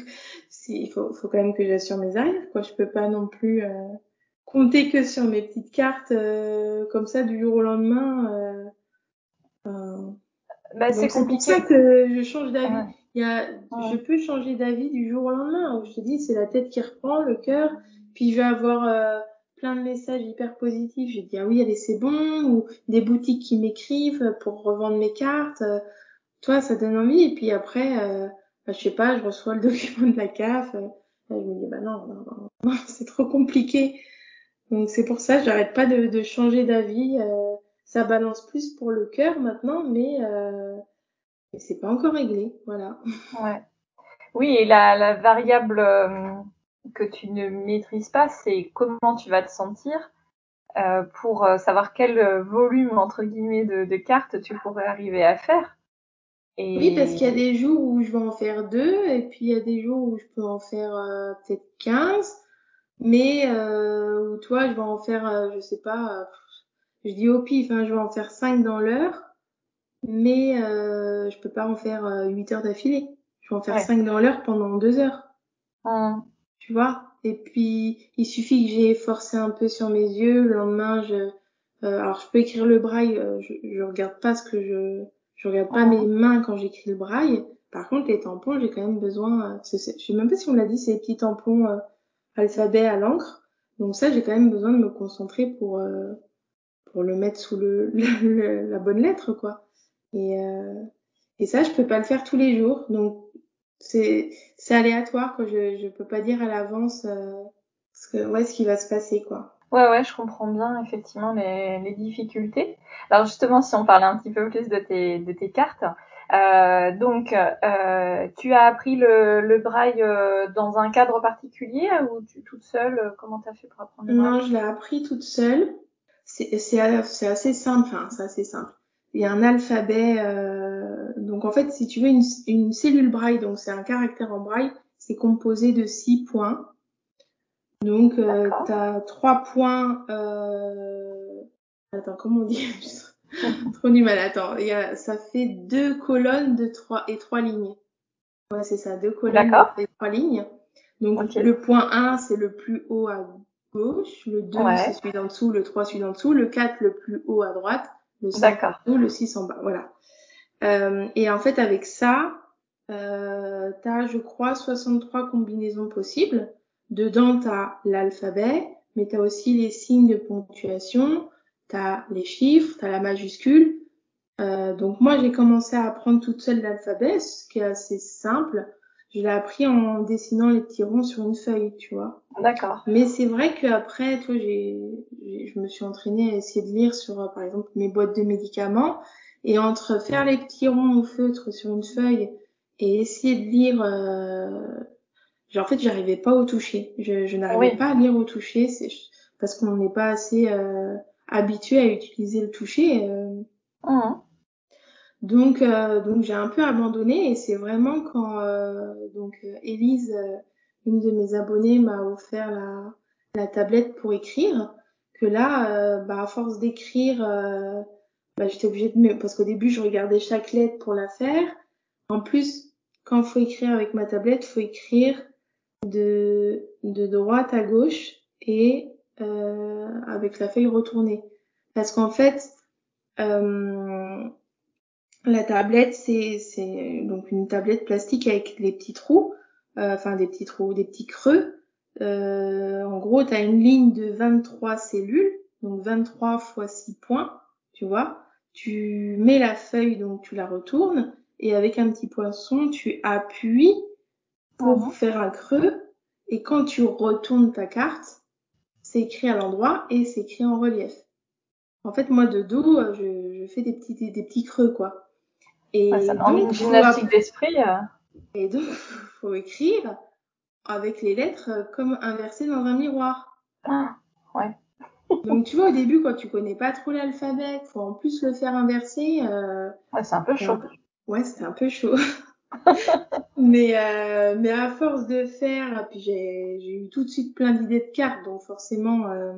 il faut, faut quand même que j'assure mes arrières, quoi. Je peux pas non plus euh, compter que sur mes petites cartes euh, comme ça du jour au lendemain. euh, Bah, c'est donc c'est pour compliqué. ça que je change d'avis. Ouais. Il y a, je peux changer d'avis du jour au lendemain. Où je te dis, c'est la tête qui reprend, le cœur. Puis je vais avoir euh, plein de messages hyper positifs. Je dis ah oui, allez c'est bon. Ou des boutiques qui m'écrivent pour revendre mes cartes. Toi, ça donne envie. Et puis après, euh, bah, je sais pas, je reçois le (laughs) document de la CAF. euh, je me dis bah non, non, non, (laughs) c'est trop compliqué. Donc c'est pour ça, j'arrête pas de, de changer d'avis. euh, ça balance plus pour le cœur maintenant, mais euh, c'est pas encore réglé, voilà. Ouais. Oui, et la, la variable euh, que tu ne maîtrises pas, c'est comment tu vas te sentir euh, pour euh, savoir quel euh, volume, entre guillemets, de, de cartes tu pourrais arriver à faire. Et... Oui, parce qu'il y a des jours où je vais en faire deux, et puis il y a des jours où je peux en faire euh, peut-être 15, mais euh, où toi, je vais en faire, euh, je sais pas, je dis au pif, hein, je vais en faire 5 dans l'heure, mais euh, je peux pas en faire euh, 8 heures d'affilée. Je vais en faire Ouais. 5 dans l'heure pendant 2 heures. Hum, tu vois. Et puis, il suffit que j'ai forcé un peu sur mes yeux. Le lendemain, je, euh, alors je peux écrire le braille. euh, je, je regarde pas ce que je, je regarde pas mes mains quand j'écris le braille. Par contre, les tampons, j'ai quand même besoin. euh, je sais même pas si on l'a dit, c'est les petits tampons euh, alphabet à l'encre. Donc ça, j'ai quand même besoin de me concentrer pour euh, pour le mettre sous le, (laughs) le- la bonne lettre, quoi. Et euh, et ça, je peux pas le faire tous les jours. Donc c'est c'est aléatoire quoi je je peux pas dire à l'avance euh, ce que ouais ce qui va se passer quoi. Ouais, ouais, je comprends bien effectivement les, les difficultés. Alors justement, si on parlait un petit peu plus de tes, de tes cartes, euh, donc euh, tu as appris le, le braille euh, dans un cadre particulier ou tu toute seule euh, Comment t'as fait pour apprendre le non braille? je l'ai appris toute seule. C'est c'est c'est assez simple enfin c'est assez simple il y a un alphabet euh, donc en fait si tu veux une une cellule braille donc c'est un caractère en braille c'est composé de six points Donc, euh, D'accord. t'as trois points. Euh... Attends, comment on dit? (laughs) Trop du mal. Attends, il y a, ça fait deux colonnes de trois et trois lignes. Ouais, c'est ça, deux colonnes et trois lignes. Donc, le point 1, c'est le plus haut à gauche. Le 2, Ouais. c'est celui d'en dessous. Le 3, celui d'en dessous. Le 4, le plus haut à droite. Le 5 D'accord. en haut. Le 6 en bas. Voilà. Euh, et en fait, avec ça, euh, t'as, je crois, 63 combinaisons possibles. Dedans, t'as l'alphabet, mais t'as aussi les signes de ponctuation, t'as les chiffres, t'as la majuscule. Euh, donc moi, j'ai commencé à apprendre toute seule l'alphabet, ce qui est assez simple. Je l'ai appris en dessinant les petits ronds sur une feuille, tu vois. D'accord. Mais c'est vrai qu'après, toi, j'ai, j'ai- je me suis entraînée à essayer de lire sur, euh, par exemple, mes boîtes de médicaments. Et entre faire les petits ronds au feutre sur une feuille et essayer de lire, euh, genre, en fait, j'arrivais pas au toucher. Je, je n'arrivais Oui. pas à lire au toucher, c'est parce qu'on n'est pas assez euh, habitué à utiliser le toucher. euh. Mhm. Donc, euh, donc j'ai un peu abandonné et c'est vraiment quand euh, donc euh, Élise, euh, une de mes abonnées, m'a offert la, la tablette pour écrire que là, euh, bah, à force d'écrire, bah, j'étais obligée de parce qu'au début je regardais chaque lettre pour la faire. En plus, quand faut écrire avec ma tablette, faut écrire de de droite à gauche et euh, avec la feuille retournée, parce qu'en fait euh, la tablette, c'est c'est donc une tablette plastique avec les petits trous, euh, enfin des petits trous, des petits creux. Euh, en gros, tu as une ligne de 23 cellules, donc 23 fois 6 points, tu vois. Tu mets la feuille, donc tu la retournes, et avec un petit poinçon, tu appuies pour faire un creux, et quand tu retournes ta carte, c'est écrit à l'endroit et c'est écrit en relief. En fait, moi, de dos, euh, je, je fais des petits, des, des petits creux, quoi. Et Ouais, ça demande une gymnastique d'esprit. euh. et donc, (laughs) faut écrire avec les lettres euh, comme inversées dans un miroir. Ah, ouais. (laughs) Donc, tu vois, au début, quand tu connais pas trop l'alphabet, faut en plus le faire inverser. Euh, Ouais, c'est un peu chaud. Ouais, c'était un peu chaud. (laughs) mais, euh, mais à force de faire, puis j'ai eu tout de suite plein d'idées de cartes, donc forcément, euh,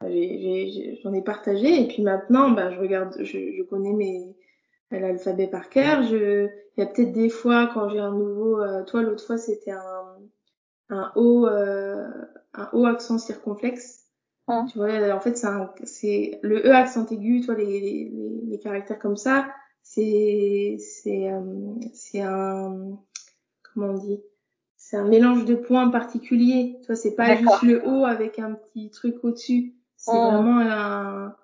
j'en ai, partagé. Et puis maintenant, bah, je regarde, je, je connais mes l'alphabet par cœur. Je, il y a peut-être des fois quand j'ai un nouveau, euh, toi l'autre fois c'était un un haut euh, un haut accent circonflexe. Hum. Tu vois, en fait c'est le e accent aigu, toi les les, les, caractères comme ça, c'est c'est euh, c'est un comment on dit? C'est un mélange de points particuliers. Tu vois, c'est pas juste le haut avec un petit truc au-dessus. C'est Hum. vraiment un,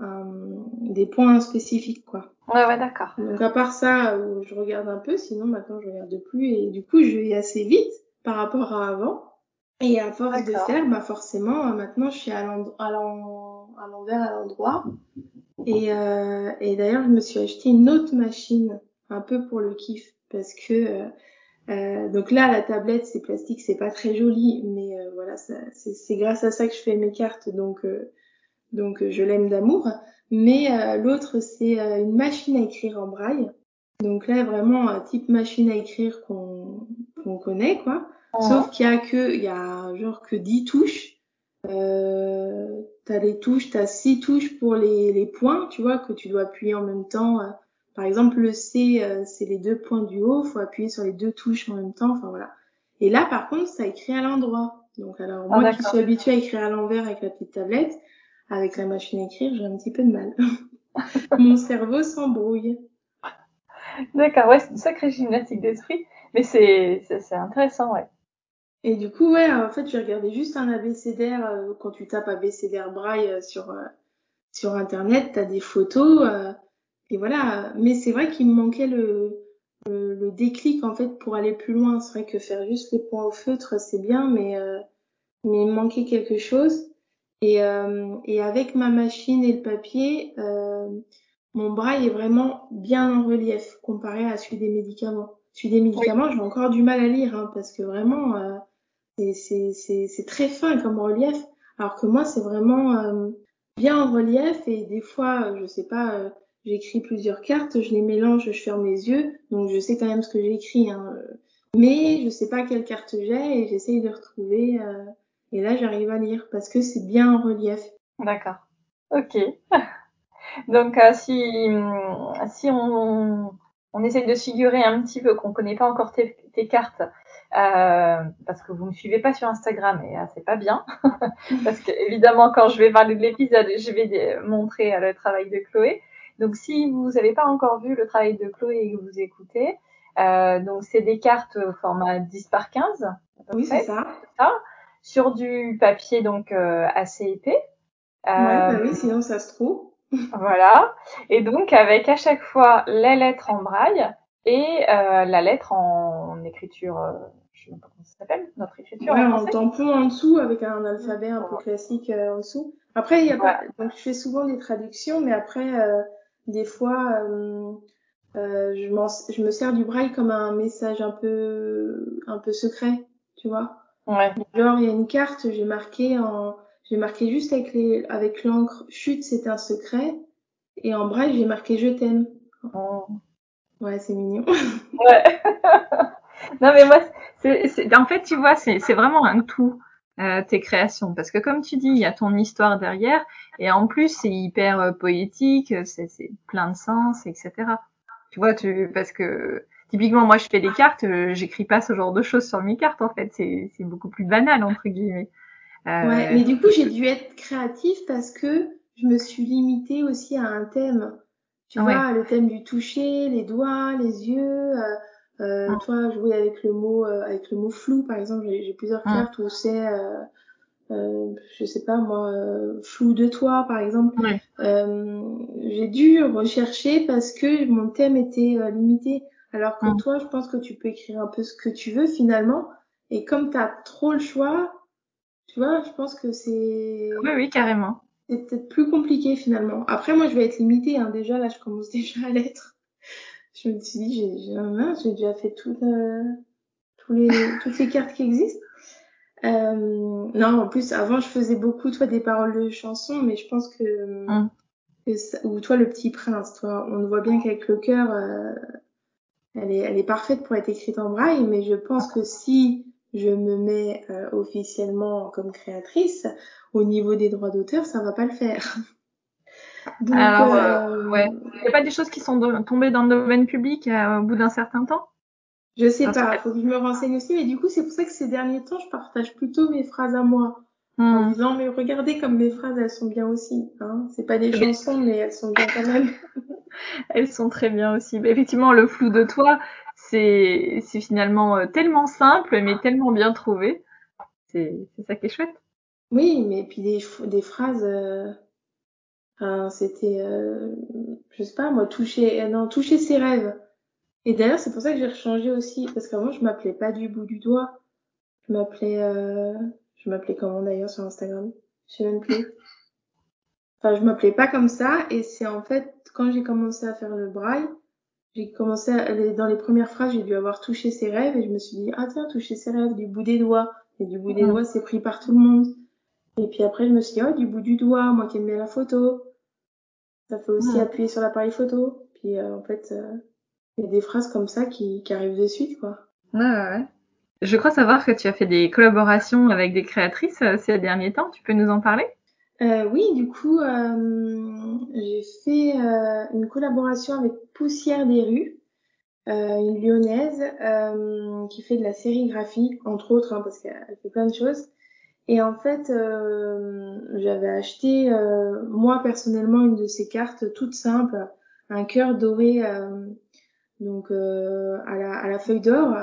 des points spécifiques, quoi. Ouais, ouais, d'accord. Donc à part ça, euh, je regarde un peu, sinon maintenant je regarde plus et du coup je vais assez vite par rapport à avant. Et à force de faire, bah forcément euh, maintenant je suis à l'envers, à l'endroit. Et, euh, et d'ailleurs je me suis acheté une autre machine, un peu pour le kiff, parce que euh, euh, donc là la tablette c'est plastique, c'est pas très joli, mais euh, voilà c'est grâce à ça que je fais mes cartes, donc euh, donc euh, je l'aime d'amour. Mais euh, l'autre, c'est euh, une machine à écrire en braille. Donc là, vraiment, un type machine à écrire qu'on qu'on connaît, quoi. Sauf Hum. qu'il y a que, il y a genre que 10 touches. Euh, t'as les touches, t'as six touches pour les, les points, tu vois, que tu dois appuyer en même temps. Par exemple, le C, euh, c'est les deux points du haut, faut appuyer sur les deux touches en même temps, enfin voilà. Et là, par contre, ça écrit à l'endroit. Donc alors, Ah, moi qui suis habituée à écrire à l'envers avec la petite tablette, avec la machine à écrire, j'ai un petit peu de mal. (laughs) Mon cerveau s'embrouille. D'accord, ouais, c'est une sacrée gymnastique d'esprit. Mais c'est, c'est, c'est intéressant, ouais. Et du coup, ouais, en fait, j'ai regardé juste un abécédaire. euh, quand tu tapes abécédaire braille euh, sur euh, sur internet, t'as des photos. euh, et voilà. Mais c'est vrai qu'il me manquait le, le le déclic en fait pour aller plus loin. C'est vrai que faire juste les points au feutre, c'est bien, mais euh, mais il me manquait quelque chose. Et euh, et avec ma machine et le papier, euh, mon braille est vraiment bien en relief comparé à celui des médicaments. Celui des médicaments, j'ai encore du mal à lire hein, parce que vraiment. euh, c'est très fin comme relief alors que moi c'est vraiment bien en relief et des fois je sais pas j'écris plusieurs cartes je les mélange je ferme les yeux donc je sais quand même ce que j'écris hein, mais je sais pas quelle carte j'ai et j'essaye de retrouver Et là, j'arrive à lire parce que c'est bien en relief. D'accord. Ok. (laughs) Donc, euh, si, si on, on essaye de figurer un petit peu, qu'on connaît pas encore tes, tes cartes, euh, parce que vous me suivez pas sur Instagram et euh, c'est pas bien, (laughs) parce que évidemment quand je vais parler de l'épisode, je vais montrer euh, le travail de Chloé. Donc, si vous n'avez pas encore vu le travail de Chloé et que vous écoutez, donc c'est des cartes au format 10 par 15. Oui, c'est ça. ça. Sur du papier donc euh, assez épais. Ouais, bah oui, sinon ça se trouve. (laughs) Voilà. Et donc avec à chaque fois les lettres en braille et euh, la lettre en, écriture, euh, je sais pas comment ça s'appelle, notre écriture. Ouais, en, en tampon en dessous avec un alphabet un peu classique euh, en dessous. Après, il y a pas, donc je fais souvent des traductions, mais après, euh, des fois, euh, euh, je, je me sers du braille comme un message un peu, un peu secret, tu vois. Ouais. Genre, il y a une carte, j'ai marqué en, j'ai marqué juste avec les, avec l'encre, chute, c'est un secret. Et en braille, j'ai marqué je t'aime. Oh. Ouais, c'est mignon. Ouais. (laughs) non mais moi, c'est, c'est- en fait, tu vois, c'est, c'est vraiment un tout. euh, tes créations parce que comme tu dis il y a ton histoire derrière et en plus c'est hyper euh, poétique c'est, c'est plein de sens etc tu vois tu parce que typiquement moi je fais des cartes euh, j'écris pas ce genre de choses sur mes cartes en fait c'est, beaucoup plus banal entre guillemets Euh, Ouais, mais du coup, j'ai dû être créative parce que je me suis limitée aussi à un thème. Tu Ouais. vois, le thème du toucher, les doigts, les yeux. Euh, euh, Mm. toi, jouer avec le mot, euh, avec le mot flou, par exemple. J'ai plusieurs Mm. cartes où c'est, euh, euh, je sais pas moi, euh, flou de toi, par exemple. Ouais. Euh, j'ai dû rechercher parce que mon thème était limité. Alors que Mm. toi, je pense que tu peux écrire un peu ce que tu veux finalement. Et comme tu as trop le choix, tu vois, je pense que c'est oui oui carrément c'est peut-être plus compliqué finalement. Après, moi, je vais être limitée. Hein. Déjà, là, je commence (laughs) déjà à l'être. Je me suis dit, j'ai j'ai déjà fait tout, euh, tous les, (laughs) toutes les cartes qui existent. Euh, non, en plus, avant, je faisais beaucoup, toi, des paroles de chansons, mais je pense que, Mm. que ça- ou toi, le petit prince, toi, on voit bien qu'avec le cœur, euh, elle est, elle est parfaite pour être écrite en braille, mais je pense que si je me mets euh, officiellement comme créatrice, au niveau des droits d'auteur, ça va pas le faire. (laughs) Donc, Alors, euh, ouais. il n'y a pas des choses qui sont tombées dans le domaine public euh, au bout d'un certain temps? Je sais Parce pas, que- faut que je me renseigne aussi, mais du coup, c'est pour ça que ces derniers temps, je partage plutôt mes phrases à moi, en Hmm. disant, mais regardez comme mes phrases, elles sont bien aussi, hein. C'est pas des Mais- chansons, mais elles sont bien quand même. (laughs) Elles sont très bien aussi. Mais effectivement, le flou de toi, c'est finalement euh, tellement simple, mais tellement bien trouvé. C'est ça qui est chouette. Oui, mais puis des, des phrases, euh, enfin, c'était, euh, je sais pas, moi, toucher, euh, non, toucher ses rêves. Et d'ailleurs, c'est pour ça que j'ai rechangé aussi, parce qu'avant, je m'appelais pas du bout du doigt. Je m'appelais, euh, je m'appelais comment d'ailleurs sur Instagram? Je sais même plus. (laughs) Enfin, je m'appelais pas comme ça, et c'est en fait, quand j'ai commencé à faire le braille, j'ai commencé à, dans les premières phrases, j'ai dû avoir touché ses rêves, et je me suis dit, ah tiens, toucher ses rêves, du bout des doigts. Et du bout des doigts, c'est pris par tout le monde. Et puis après, je me suis dit, oh, du bout du doigt, moi qui aime bien la photo. Ça fait aussi appuyer sur l'appareil photo. Puis euh, en fait, euh, il y a des phrases comme ça qui, qui arrivent de suite, quoi. Ouais, ouais, ouais. Je crois savoir que tu as fait des collaborations avec des créatrices euh, ces derniers temps. Tu peux nous en parler? Euh, oui, du coup, euh, j'ai fait euh, une collaboration avec Poussière des rues, une lyonnaise qui fait de la sérigraphie, entre autres, hein, parce qu'elle fait plein de choses. Et en fait, j'avais acheté, moi personnellement, une de ces cartes toute simple, un cœur doré, donc à, la, feuille d'or,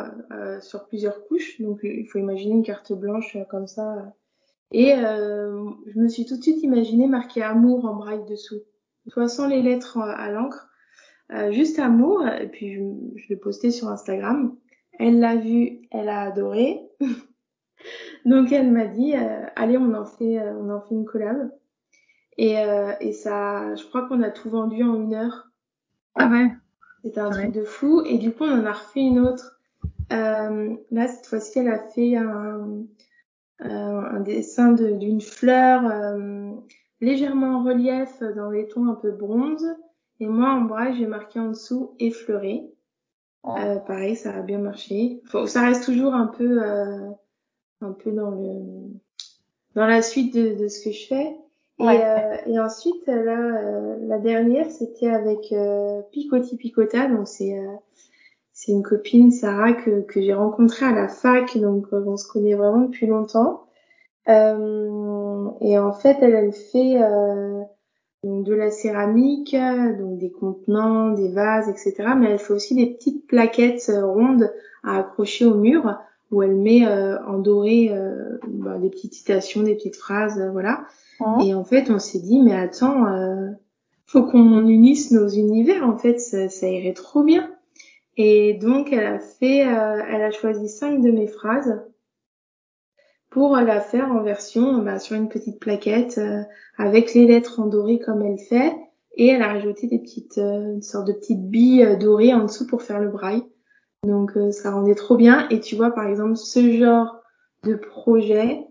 sur plusieurs couches. Donc il faut imaginer une carte blanche comme ça. Et euh, je me suis tout de suite imaginé marqué amour en braille dessous. Soit sans les lettres à, l'encre, euh, juste amour. Et puis je, je l'ai posté sur Instagram. Elle l'a vu, elle a adoré. (laughs) Donc elle m'a dit, euh, allez, on en fait, euh, on en fait une collab. Et, euh, et ça, je crois qu'on a tout vendu en une heure. Ah ouais. C'était un Ouais. truc de fou. Et du coup, on en a refait une autre. Euh, là, cette fois-ci, elle a fait un, un dessin de- d'une fleur euh, légèrement en relief dans les tons un peu bronze. Et moi, en braille, j'ai marqué en dessous effleuré. Euh, pareil, ça a bien marché. Faut, ça reste toujours un peu, euh, un peu dans le, dans la suite de, de ce que je fais. Et, euh, et ensuite, là, euh, la dernière, c'était avec euh, Picoti Picota. Donc, c'est c'est une copine, Sarah, que, que j'ai rencontrée à la fac. Donc, on se connaît vraiment depuis longtemps. et en fait, elle, elle fait donc de la céramique, donc des contenants, des vases, etc. Mais elle fait aussi des petites plaquettes rondes à accrocher au mur où elle met en doré bah, des petites citations, des petites phrases, voilà. Et en fait, on s'est dit, mais attends, euh, faut qu'on unisse nos univers. En fait, ça, ça, irait trop bien. Et donc, elle a fait, euh, elle a choisi cinq de mes phrases pour la faire en version bah, sur une petite plaquette euh, avec les lettres en doré comme elle fait. Et elle a rajouté des petites, euh, une sorte de petites billes dorées en dessous pour faire le braille. Donc, ça rendait trop bien. Et tu vois, par exemple, ce genre de projet,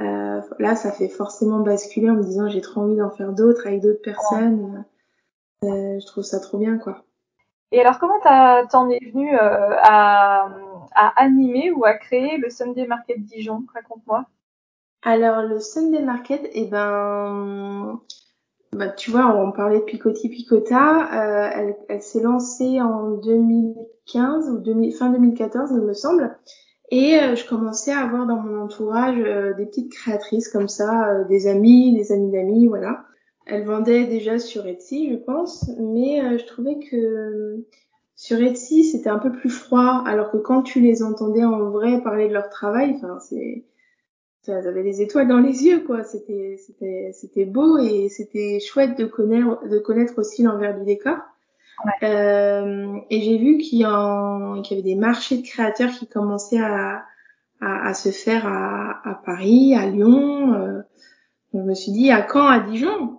euh, là, ça fait forcément basculer en me disant j'ai trop envie d'en faire d'autres avec d'autres personnes. Euh, je trouve ça trop bien, quoi. Et alors, comment t'en es venu euh, à, à, animer ou à créer le Sunday Market Dijon? Raconte-moi. Alors, le Sunday Market, eh ben, bah, tu vois, on parlait de Picoti Picota. Euh, elle, elle s'est lancée en 2015 ou 2000, fin 2014, il me semble. Et euh, je commençais à avoir dans mon entourage euh, des petites créatrices comme ça, euh, des amis, des amis d'amis, voilà. Elles vendaient déjà sur Etsy, je pense, mais je trouvais que sur Etsy c'était un peu plus froid, alors que quand tu les entendais en vrai parler de leur travail, enfin c'est, elles avaient des étoiles dans les yeux, quoi. C'était c'était c'était beau et c'était chouette de connaître de connaître aussi l'envers du décor. Euh, et j'ai vu qu'il y, y, avait des marchés de créateurs qui commençaient à, à, à se faire à, à, Paris, à Lyon. Euh, je me suis dit à Caen, à Dijon.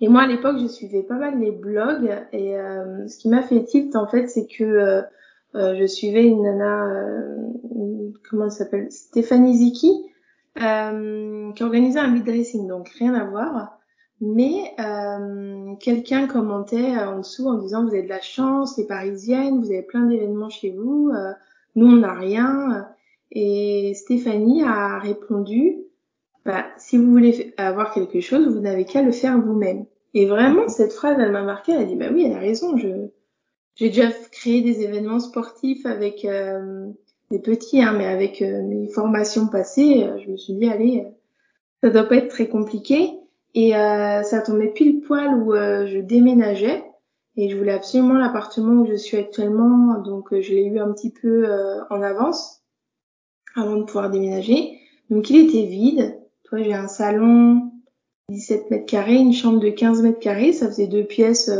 Et moi à l'époque je suivais pas mal les blogs et euh, ce qui m'a fait tilt en fait c'est que euh, euh, je suivais une nana, comment elle s'appelle, Stéphanie Ziki, qui organisait un beat dressing donc rien à voir. Mais euh, quelqu'un commentait en dessous en disant vous avez de la chance, les Parisiennes, vous avez plein d'événements chez vous, euh, nous on n'a rien. Et Stéphanie a répondu bah, si vous voulez avoir quelque chose, vous n'avez qu'à le faire vous-même. Et vraiment cette phrase elle m'a marqué. Elle a dit bah oui elle a raison. Je j'ai déjà créé des événements sportifs avec euh, des petits, hein, mais avec euh, mes formations passées, euh, je me suis dit allez ça doit pas être très compliqué. Et euh, ça tombait pile poil où euh, je déménageais et je voulais absolument l'appartement où je suis actuellement, donc euh, je l'ai eu un petit peu en avance avant de pouvoir déménager. Donc il était vide. Toi, j'ai un salon 17 mètres carrés, une chambre de 15 mètres carrés, ça faisait deux pièces.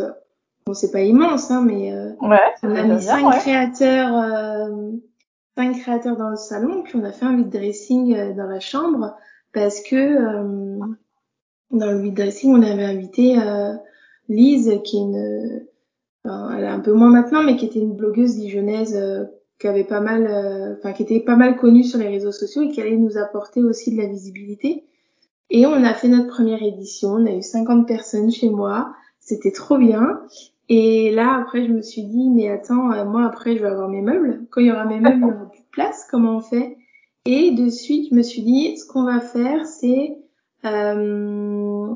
bon, c'est pas immense, hein, mais ouais, on a mis cinq créateurs, cinq créateurs dans le salon, puis on a fait un vide dressing dans la chambre parce que dans le vide dressing, on avait invité euh, Lise, qui est une, elle est un peu moins maintenant, mais qui était une blogueuse dijonnaise euh, qui avait pas mal, euh, enfin qui était pas mal connue sur les réseaux sociaux et qui allait nous apporter aussi de la visibilité. Et on a fait notre première édition, on a eu 50 personnes chez moi, c'était trop bien. Et là, après, je me suis dit, mais attends, euh, moi, après, je vais avoir mes meubles. Quand il y aura mes meubles, il y aura plus de place. Comment on fait? Et de suite, je me suis dit, ce qu'on va faire, c'est euh,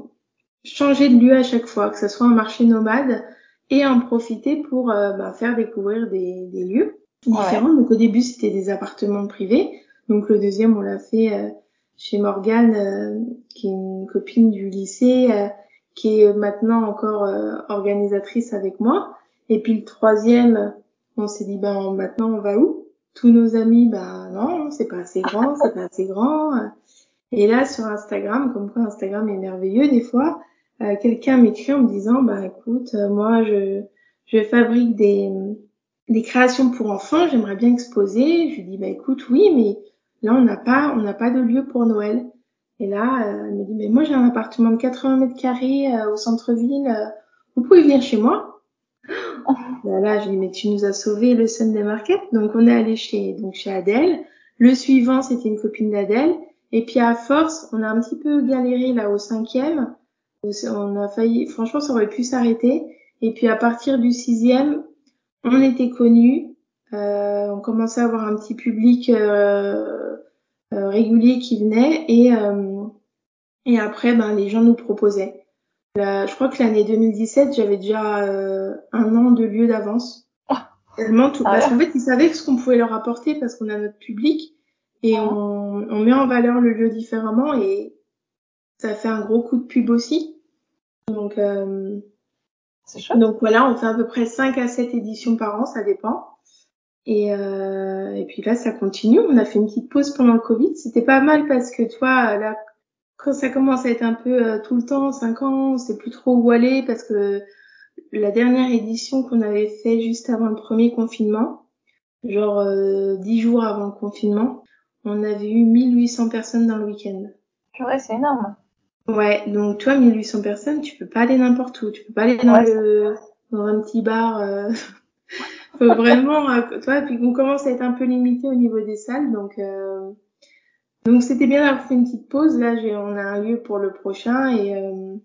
changer de lieu à chaque fois, que ce soit un marché nomade et en profiter pour euh, bah, faire découvrir des, des lieux différents. Donc au début c'était des appartements privés. Donc le deuxième on l'a fait euh, chez Morgane, euh, qui est une copine du lycée, qui est maintenant encore organisatrice avec moi. Et puis le troisième, on s'est dit ben maintenant on va où? Tous nos amis, ben non, c'est pas assez grand, (laughs) c'est pas assez grand. Et là, sur Instagram, comme quoi Instagram est merveilleux des fois, euh, quelqu'un m'écrit en me disant, bah écoute, euh, moi je, je fabrique des, des créations pour enfants, j'aimerais bien exposer. Je lui dis, bah écoute, oui, mais là on n'a pas, on n'a pas de lieu pour Noël. Et là, euh, elle me dit, mais moi j'ai un appartement de 80 mètres carrés au centre-ville, vous pouvez venir chez moi. Là, là, je lui dis, mais tu nous as sauvé le Sunday Market. Donc on est allé chez, donc chez Adèle. Le suivant, c'était une copine d'Adèle. Et puis à force, on a un petit peu galéré là au cinquième. On a failli, franchement, ça aurait pu s'arrêter. Et puis à partir du sixième, on était connus. Euh, on commençait à avoir un petit public euh, euh, régulier qui venait et Et après, ben, les gens nous proposaient. je crois que l'année 2017, j'avais déjà euh, un an de lieu d'avance. Oh. Tellement tout, ah parce qu'en fait, ils savaient ce qu'on pouvait leur apporter parce qu'on a notre public et on, on, met en valeur le lieu différemment et ça fait un gros coup de pub aussi. Donc, euh, donc voilà, on fait à peu près 5 à 7 éditions par an, ça dépend. Et, euh, et puis là, ça continue. On a fait une petite pause pendant le Covid. C'était pas mal parce que, toi, là, quand ça commence à être un peu euh, tout le temps, 5 ans, on sait plus trop où aller parce que la dernière édition qu'on avait fait juste avant le premier confinement, genre euh, 10 jours avant le confinement, on avait eu 1800 personnes dans le week-end. Ouais, c'est énorme. Ouais, donc toi, 1800 personnes, tu peux pas aller n'importe où. Tu peux pas aller dans, le, dans un petit bar. Euh... (laughs) faut vraiment, euh, toi, puis on commence à être un peu limité au niveau des salles, donc euh... donc c'était bien d'avoir fait une petite pause. Là, j'ai, on a un lieu pour le prochain et euh...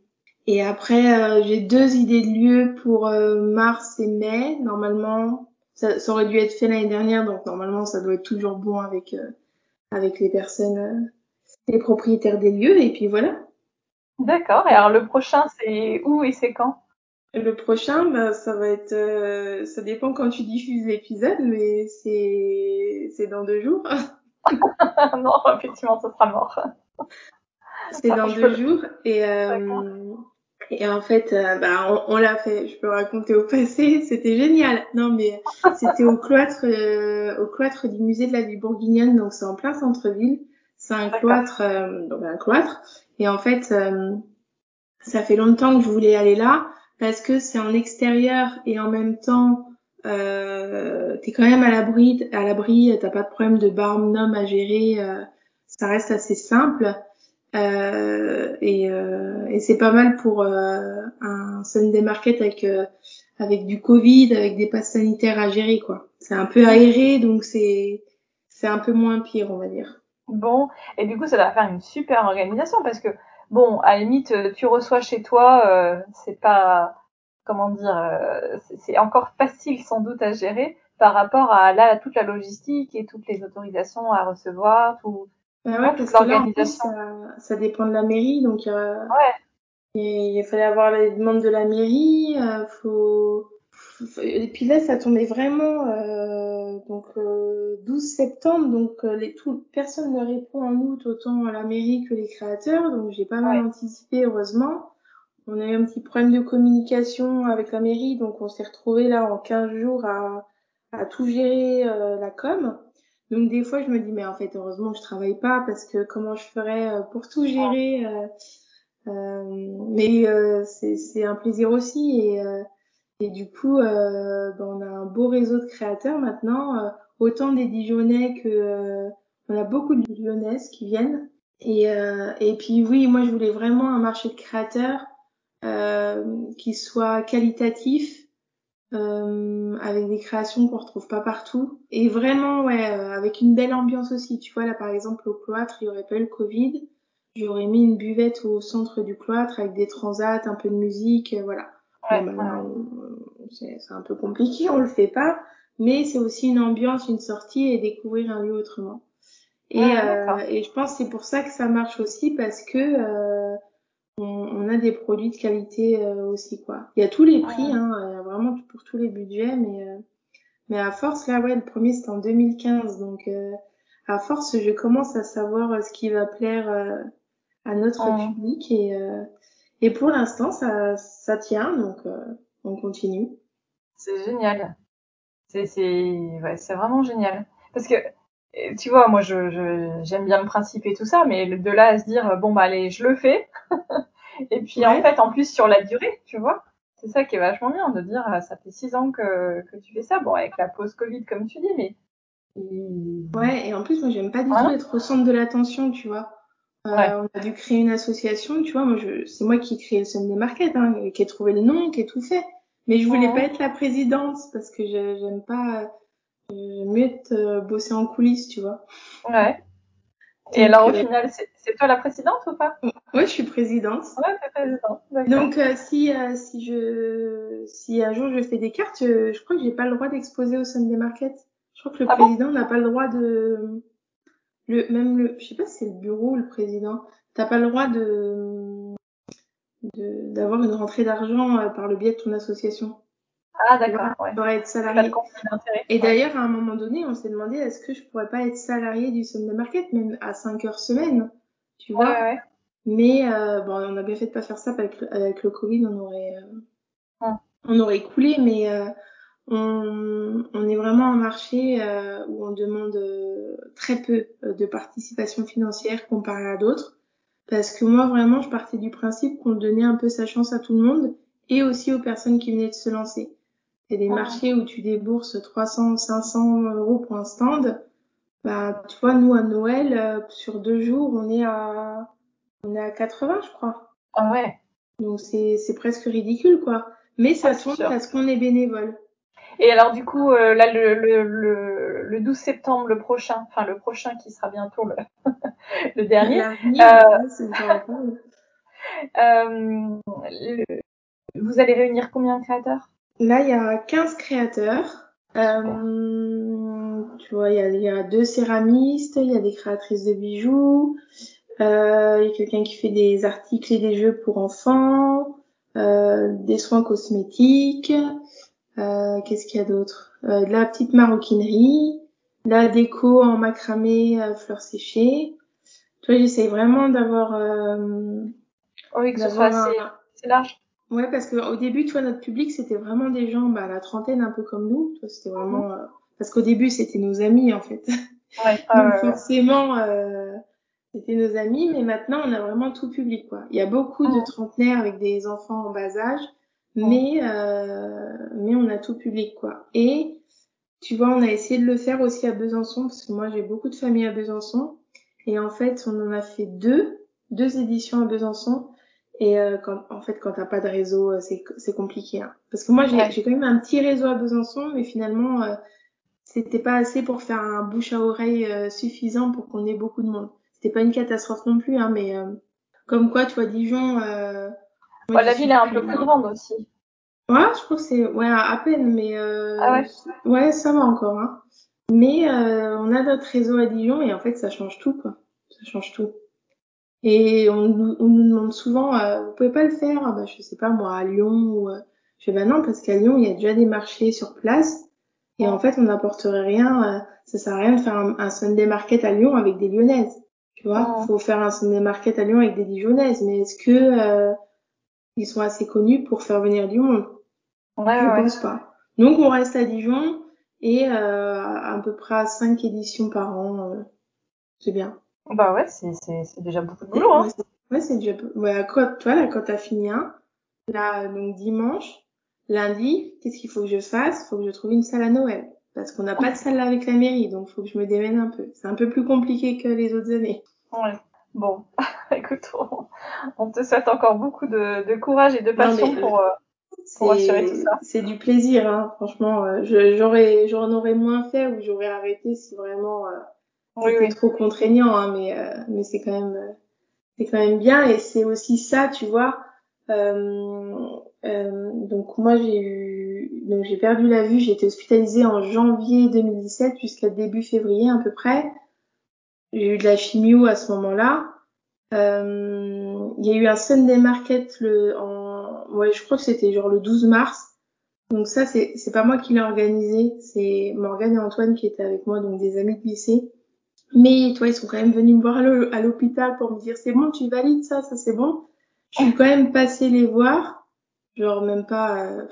et après euh, j'ai deux idées de lieux pour euh, mars et mai. Normalement, ça, ça, aurait dû être fait l'année dernière, donc normalement ça doit être toujours bon avec avec les personnes, les propriétaires des lieux et puis voilà. D'accord. Et alors le prochain, c'est où et c'est quand? Le prochain, bah, ça va être, euh, ça dépend quand tu diffuses l'épisode, mais c'est c'est dans deux jours. (laughs) (laughs) non, effectivement, ça sera mort. C'est dans (laughs) deux jours et euh, et en fait, euh, bah, on, on l'a fait. Je peux raconter au passé, c'était génial. Non, mais c'était au cloître, euh, au cloître du musée de la vie bourguignonne, donc c'est en plein centre-ville. C'est un cloître, donc un cloître et en fait, euh, ça fait longtemps que je voulais aller là parce que c'est en extérieur et en même temps, euh, t'es quand même à l'abri, à l'abri, t'as pas de problème de barnum à gérer, euh, ça reste assez simple. Euh, et, euh, et c'est pas mal pour euh, un Sunday Market avec avec du Covid, avec des passes sanitaires à gérer quoi. C'est un peu aéré donc c'est c'est un peu moins pire on va dire. Bon, et du coup, ça va faire une super organisation parce que, bon, à la limite, euh, tu reçois chez toi, euh, c'est pas, comment dire, euh, c'est encore facile sans doute à gérer par rapport à là toute la logistique et toutes les autorisations à recevoir, tout, bah ouais, toute l'organisation. Ça, ça, dépend de la mairie, donc euh, ouais. il fallait avoir les demandes de la mairie, euh, faut et puis là, ça tombait vraiment euh, donc euh, 12 septembre, donc euh, les, tout, personne ne répond en août, autant à la mairie que les créateurs, donc j'ai pas mal anticipé heureusement. On a eu un petit problème de communication avec la mairie, donc on s'est retrouvé là en 15 jours à, à tout gérer euh, la com. Donc des fois je me dis mais en fait heureusement que je travaille pas parce que comment je ferais euh, pour tout gérer. mais c'est un plaisir aussi et et du coup, euh, ben, on a un beau réseau de créateurs maintenant, euh, autant des Dijonnais que euh, on a beaucoup de Lyonnaises qui viennent. Et, euh, et puis oui, moi je voulais vraiment un marché de créateurs qui soit qualitatif, avec des créations qu'on retrouve pas partout, et vraiment ouais, avec une belle ambiance aussi. Tu vois là par exemple au cloître, il y aurait pas eu le Covid, j'aurais mis une buvette au centre du cloître avec des transats, un peu de musique, voilà c'est un peu compliqué, on le fait pas, mais c'est aussi une ambiance, une sortie et découvrir un lieu autrement. Et, ah, euh, et je pense que c'est pour ça que ça marche aussi parce que euh, on, on, a des produits de qualité euh, aussi quoi. Il y a tous les prix, hein, vraiment pour tous les budgets, mais euh, mais à force là ouais, le premier c'était en 2015, donc euh, à force je commence à savoir ce qui va plaire à notre public et et pour l'instant, ça, ça tient, donc euh, on continue. C'est génial. C'est c'est ouais, c'est vraiment génial. Parce que euh, tu vois, moi, je j'aime bien le principe et tout ça, mais de là à se dire bon bah allez, je le fais. (laughs) et puis en fait, en plus sur la durée, tu vois, c'est ça qui est vachement bien de dire ça fait six ans que que tu fais ça. Bon, avec la pause Covid comme tu dis, mais Ouais, et en plus, moi, j'aime pas du tout être au centre de l'attention, tu vois. Euh, on a dû créer une association, tu vois. Moi, je, c'est moi qui ai créé le Sunday Market, hein, qui ai trouvé le nom, qui ai tout fait. Mais je voulais pas être la présidente parce que j'aime pas. J'aime mieux être euh, bosser en coulisses, tu vois. Ouais. Et alors, au euh, final, c'est toi la présidente ou pas? Ouais, je suis présidente. Ouais, t'es présidente. Donc, si si je si un jour je fais des cartes, je, crois que j'ai pas le droit d'exposer au Sunday Market. Je crois que le ah président n'a pas le droit de le même le je sais pas si c'est le bureau ou le président t'as pas le droit de de- d'avoir une rentrée d'argent euh, par le biais de ton association. Ah, d'accord, ouais. Tu être salarié. Et d'ailleurs, à un moment donné, on s'est demandé est-ce que je pourrais pas être salarié du Sunday Market, même à 5 heures semaine, tu vois? ouais, ouais. Mais euh, bon, on a bien fait de pas faire ça avec, le- avec le Covid, on aurait, euh, Ouais. on aurait coulé, mais euh, on, on est vraiment un marché euh, où on demande euh, très peu euh, de participation financière comparé à d'autres. Parce que moi, vraiment, je partais du principe qu'on donnait un peu sa chance à tout le monde et aussi aux personnes qui venaient de se lancer. Il y a des Ah. marchés où tu débourses 300, 500 euros pour un stand. Bah, tu vois, nous, à Noël, euh, sur deux jours, on est à, on est à 80, je crois. Ah ouais. Donc, c'est, c'est presque ridicule, quoi. Mais ça c'est tourne parce qu'on est bénévole. Et alors du coup, euh, là, le, le, le, le 12 septembre, le prochain, enfin le prochain qui sera bientôt le, (laughs) le dernier, Euh, (laughs) euh, le- vous allez réunir combien de créateurs? Là, il y a 15 créateurs. Euh, tu vois, il y a, il y a deux céramistes, il y a des créatrices de bijoux, euh, il y a quelqu'un qui fait des articles et des jeux pour enfants, euh, des soins cosmétiques, euh, qu'est-ce qu'il y a d'autre? Euh, De la petite maroquinerie, de la déco en macramé, euh, fleurs séchées. Tu vois, j'essaye vraiment d'avoir... euh, Oui, que ce soit d'avoir assez, un- assez large. Ouais, parce que au début, tu vois, notre public, c'était vraiment des gens, bah, à la trentaine, un peu comme nous. C'était vraiment, euh, parce qu'au début, c'était nos amis, en fait. Ouais, (laughs) Donc, forcément, euh, c'était nos amis, mais maintenant, on a vraiment tout public, quoi. Il y a beaucoup de Mhm. trentenaires avec des enfants en bas âge, mais, euh, mais on a tout public, quoi. Et, tu vois, on a essayé de le faire aussi à Besançon, parce que moi, j'ai beaucoup de familles à Besançon. Et en fait, on en a fait deux, deux éditions à Besançon. Et euh, quand, en fait, quand t'as pas de réseau, euh, c'est c'est compliqué. Hein. Parce que moi, j'ai Ouais. j'ai quand même un petit réseau à Besançon, mais finalement, euh, c'était pas assez pour faire un bouche à oreille euh, suffisant pour qu'on ait beaucoup de monde. C'était pas une catastrophe non plus, hein, mais euh, comme quoi, tu vois, Dijon. Ouais, la ville est un peu plus grande aussi. Ouais, je crois que c'est ouais à peine, mais euh, Ah ouais ouais, ça va encore. Hein. Mais euh, on a notre réseau à Dijon et en fait, ça change tout, quoi. Ça change tout. Et on, nous- on nous demande souvent, euh, vous pouvez pas le faire, Ah bah, je sais pas moi, à Lyon ou. euh, Je fais bah non, parce qu'à Lyon, il y a déjà des marchés sur place. Et en fait, on n'apporterait rien. euh, ça sert à rien de faire un, un Sunday Market à Lyon avec des Lyonnaises. Tu vois, Mhm. faut faire un Sunday Market à Lyon avec des Dijonnaises. Mais est-ce que euh, ils sont assez connus pour faire venir du monde Ouais, Je ouais. pense pas. Donc on reste à Dijon et euh, à peu près à 5 éditions par an. euh, c'est bien. Bah ouais, c'est, c'est, c'est déjà beaucoup de boulot, hein. Ouais, c'est- déjà. Ouais, quand, toi, là, quand t'as fini un, là, donc dimanche, lundi, qu'est-ce qu'il faut que je fasse? Faut que je trouve une salle à Noël. Parce qu'on n'a pas de salle avec la mairie, donc faut que je me démène un peu. C'est un peu plus compliqué que les autres années. Ouais. Bon, (laughs) écoute, on, on te souhaite encore beaucoup de, de courage et de passion pour, euh, Pour assurer tout ça. c'est du plaisir, hein. franchement. euh, J'aurais j'en aurais moins fait ou j'aurais arrêté si vraiment euh, oui, c'était oui. trop contraignant, hein, mais euh, mais c'est quand même euh, c'est quand même bien et c'est aussi ça, tu vois. Euh, euh, donc moi j'ai eu donc j'ai perdu la vue, j'ai été hospitalisée en janvier 2017 jusqu'à début février à peu près. J'ai eu de la chimio à ce moment-là. Euh, Il y a eu un Sunday Market le en ouais je crois que c'était genre le 12 mars. Donc ça c'est c'est pas moi qui l'ai organisé, c'est Morgane et Antoine qui étaient avec moi donc des amis de lycée. Mais toi, ils sont quand même venus me voir à l'hô- à l'hôpital pour me dire c'est bon, tu valides ça, ça c'est bon. Je suis quand même passée les voir, genre même pas, euh,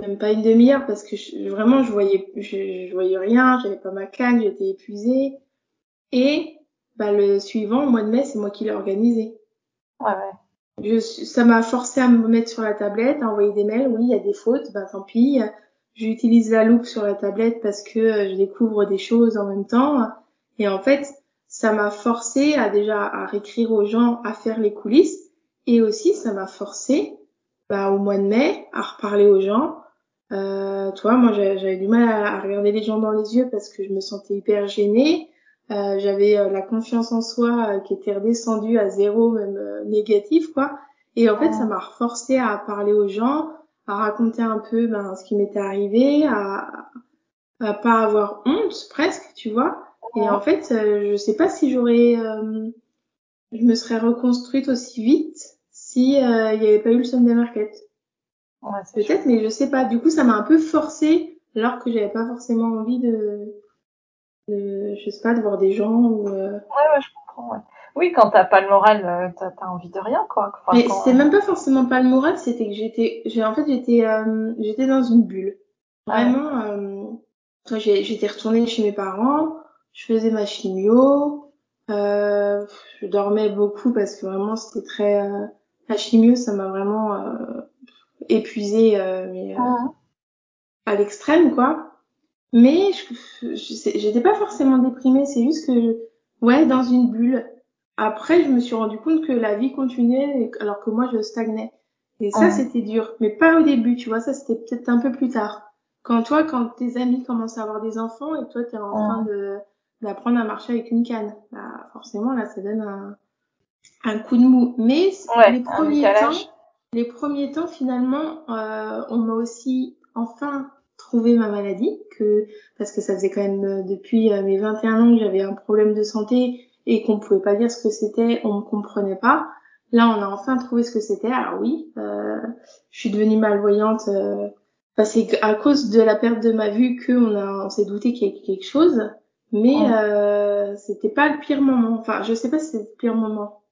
même pas une demi-heure parce que je- vraiment je voyais, je, je voyais rien, j'avais pas ma canne, j'étais épuisée. Et bah le suivant, au mois de mai, c'est moi qui l'ai organisé. Ouais, ouais. Je, ça m'a forcé à me mettre sur la tablette, à envoyer des mails. Oui, il y a des fautes, bah tant pis. J'utilise la loupe sur la tablette parce que euh, je découvre des choses en même temps. Et en fait, ça m'a forcé à déjà à réécrire aux gens à faire les coulisses. Et aussi, ça m'a forcé, bah, au mois de mai, à reparler aux gens. Euh, toi, moi, j'a- j'avais du mal à, à regarder les gens dans les yeux parce que je me sentais hyper gênée. Euh, j'avais euh, la confiance en soi euh, qui était redescendue à zéro, même euh, négatif, quoi. Et en fait, Mhm. ça m'a reforcé à parler aux gens, à raconter un peu ben, ce qui m'était arrivé, à, à pas avoir honte presque, tu vois. Et en fait, euh, je sais pas si j'aurais, euh, je me serais reconstruite aussi vite si euh, il n'y avait pas eu le Sunday Market. Ouais, Peut-être, mais je sais pas. Du coup, ça m'a un peu forcée alors que j'avais pas forcément envie de, de, je sais pas, de voir des gens ou. euh, Ouais, ouais, je comprends. Ouais. Oui, quand t'as pas le moral, euh, t'as t'as envie de rien, quoi. Enfin, Mais quand- c'était même pas forcément pas le moral, c'était que j'étais, j'ai en fait j'étais, euh, j'étais dans une bulle. Vraiment, euh, toi, j'ai- j'étais retournée chez mes parents, je faisais ma chimio, euh, je dormais beaucoup parce que vraiment c'était très, euh, la chimio ça m'a vraiment euh, épuisée, euh, mais euh, Mhm. à l'extrême quoi. Mais je, je j'étais pas forcément déprimée, c'est juste que, ouais, dans une bulle. Après, je me suis rendu compte que la vie continuait alors que moi, je stagnais. Et ça, c'était dur. Mais pas au début, tu vois, ça, c'était peut-être un peu plus tard. Quand toi, quand tes amis commencent à avoir des enfants et toi, t'es en train de d'apprendre à marcher avec une canne, bah, forcément, là, ça donne un, un coup de mou. Mais Ouais, les premiers temps, les premiers temps, finalement, euh, on m'a aussi enfin trouvé ma maladie, que parce que ça faisait quand même euh, depuis euh, mes 21 ans que j'avais un problème de santé et qu'on pouvait pas dire ce que c'était, on me comprenait pas. Là, on a enfin trouvé ce que c'était. Alors oui, euh, je suis devenue malvoyante. Euh, enfin, c'est à cause de la perte de ma vue que on a, on s'est douté qu'il y avait quelque chose, mais Ouais. euh, c'était pas le pire moment. Enfin, je sais pas si c'est le pire moment.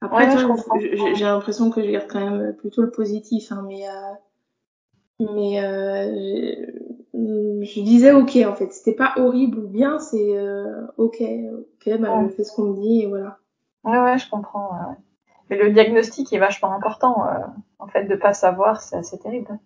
Après, Ouais, j'ai l'impression que je garde quand même plutôt le positif, hein, mais euh, mais euh, je, je disais ok en fait, c'était pas horrible ou bien, c'est euh, ok, ok, bah Ouais. je fais ce qu'on me dit et voilà. Ouais, ouais, je comprends. ouais. Mais le diagnostic est vachement important. euh, en fait, de pas savoir, c'est assez terrible.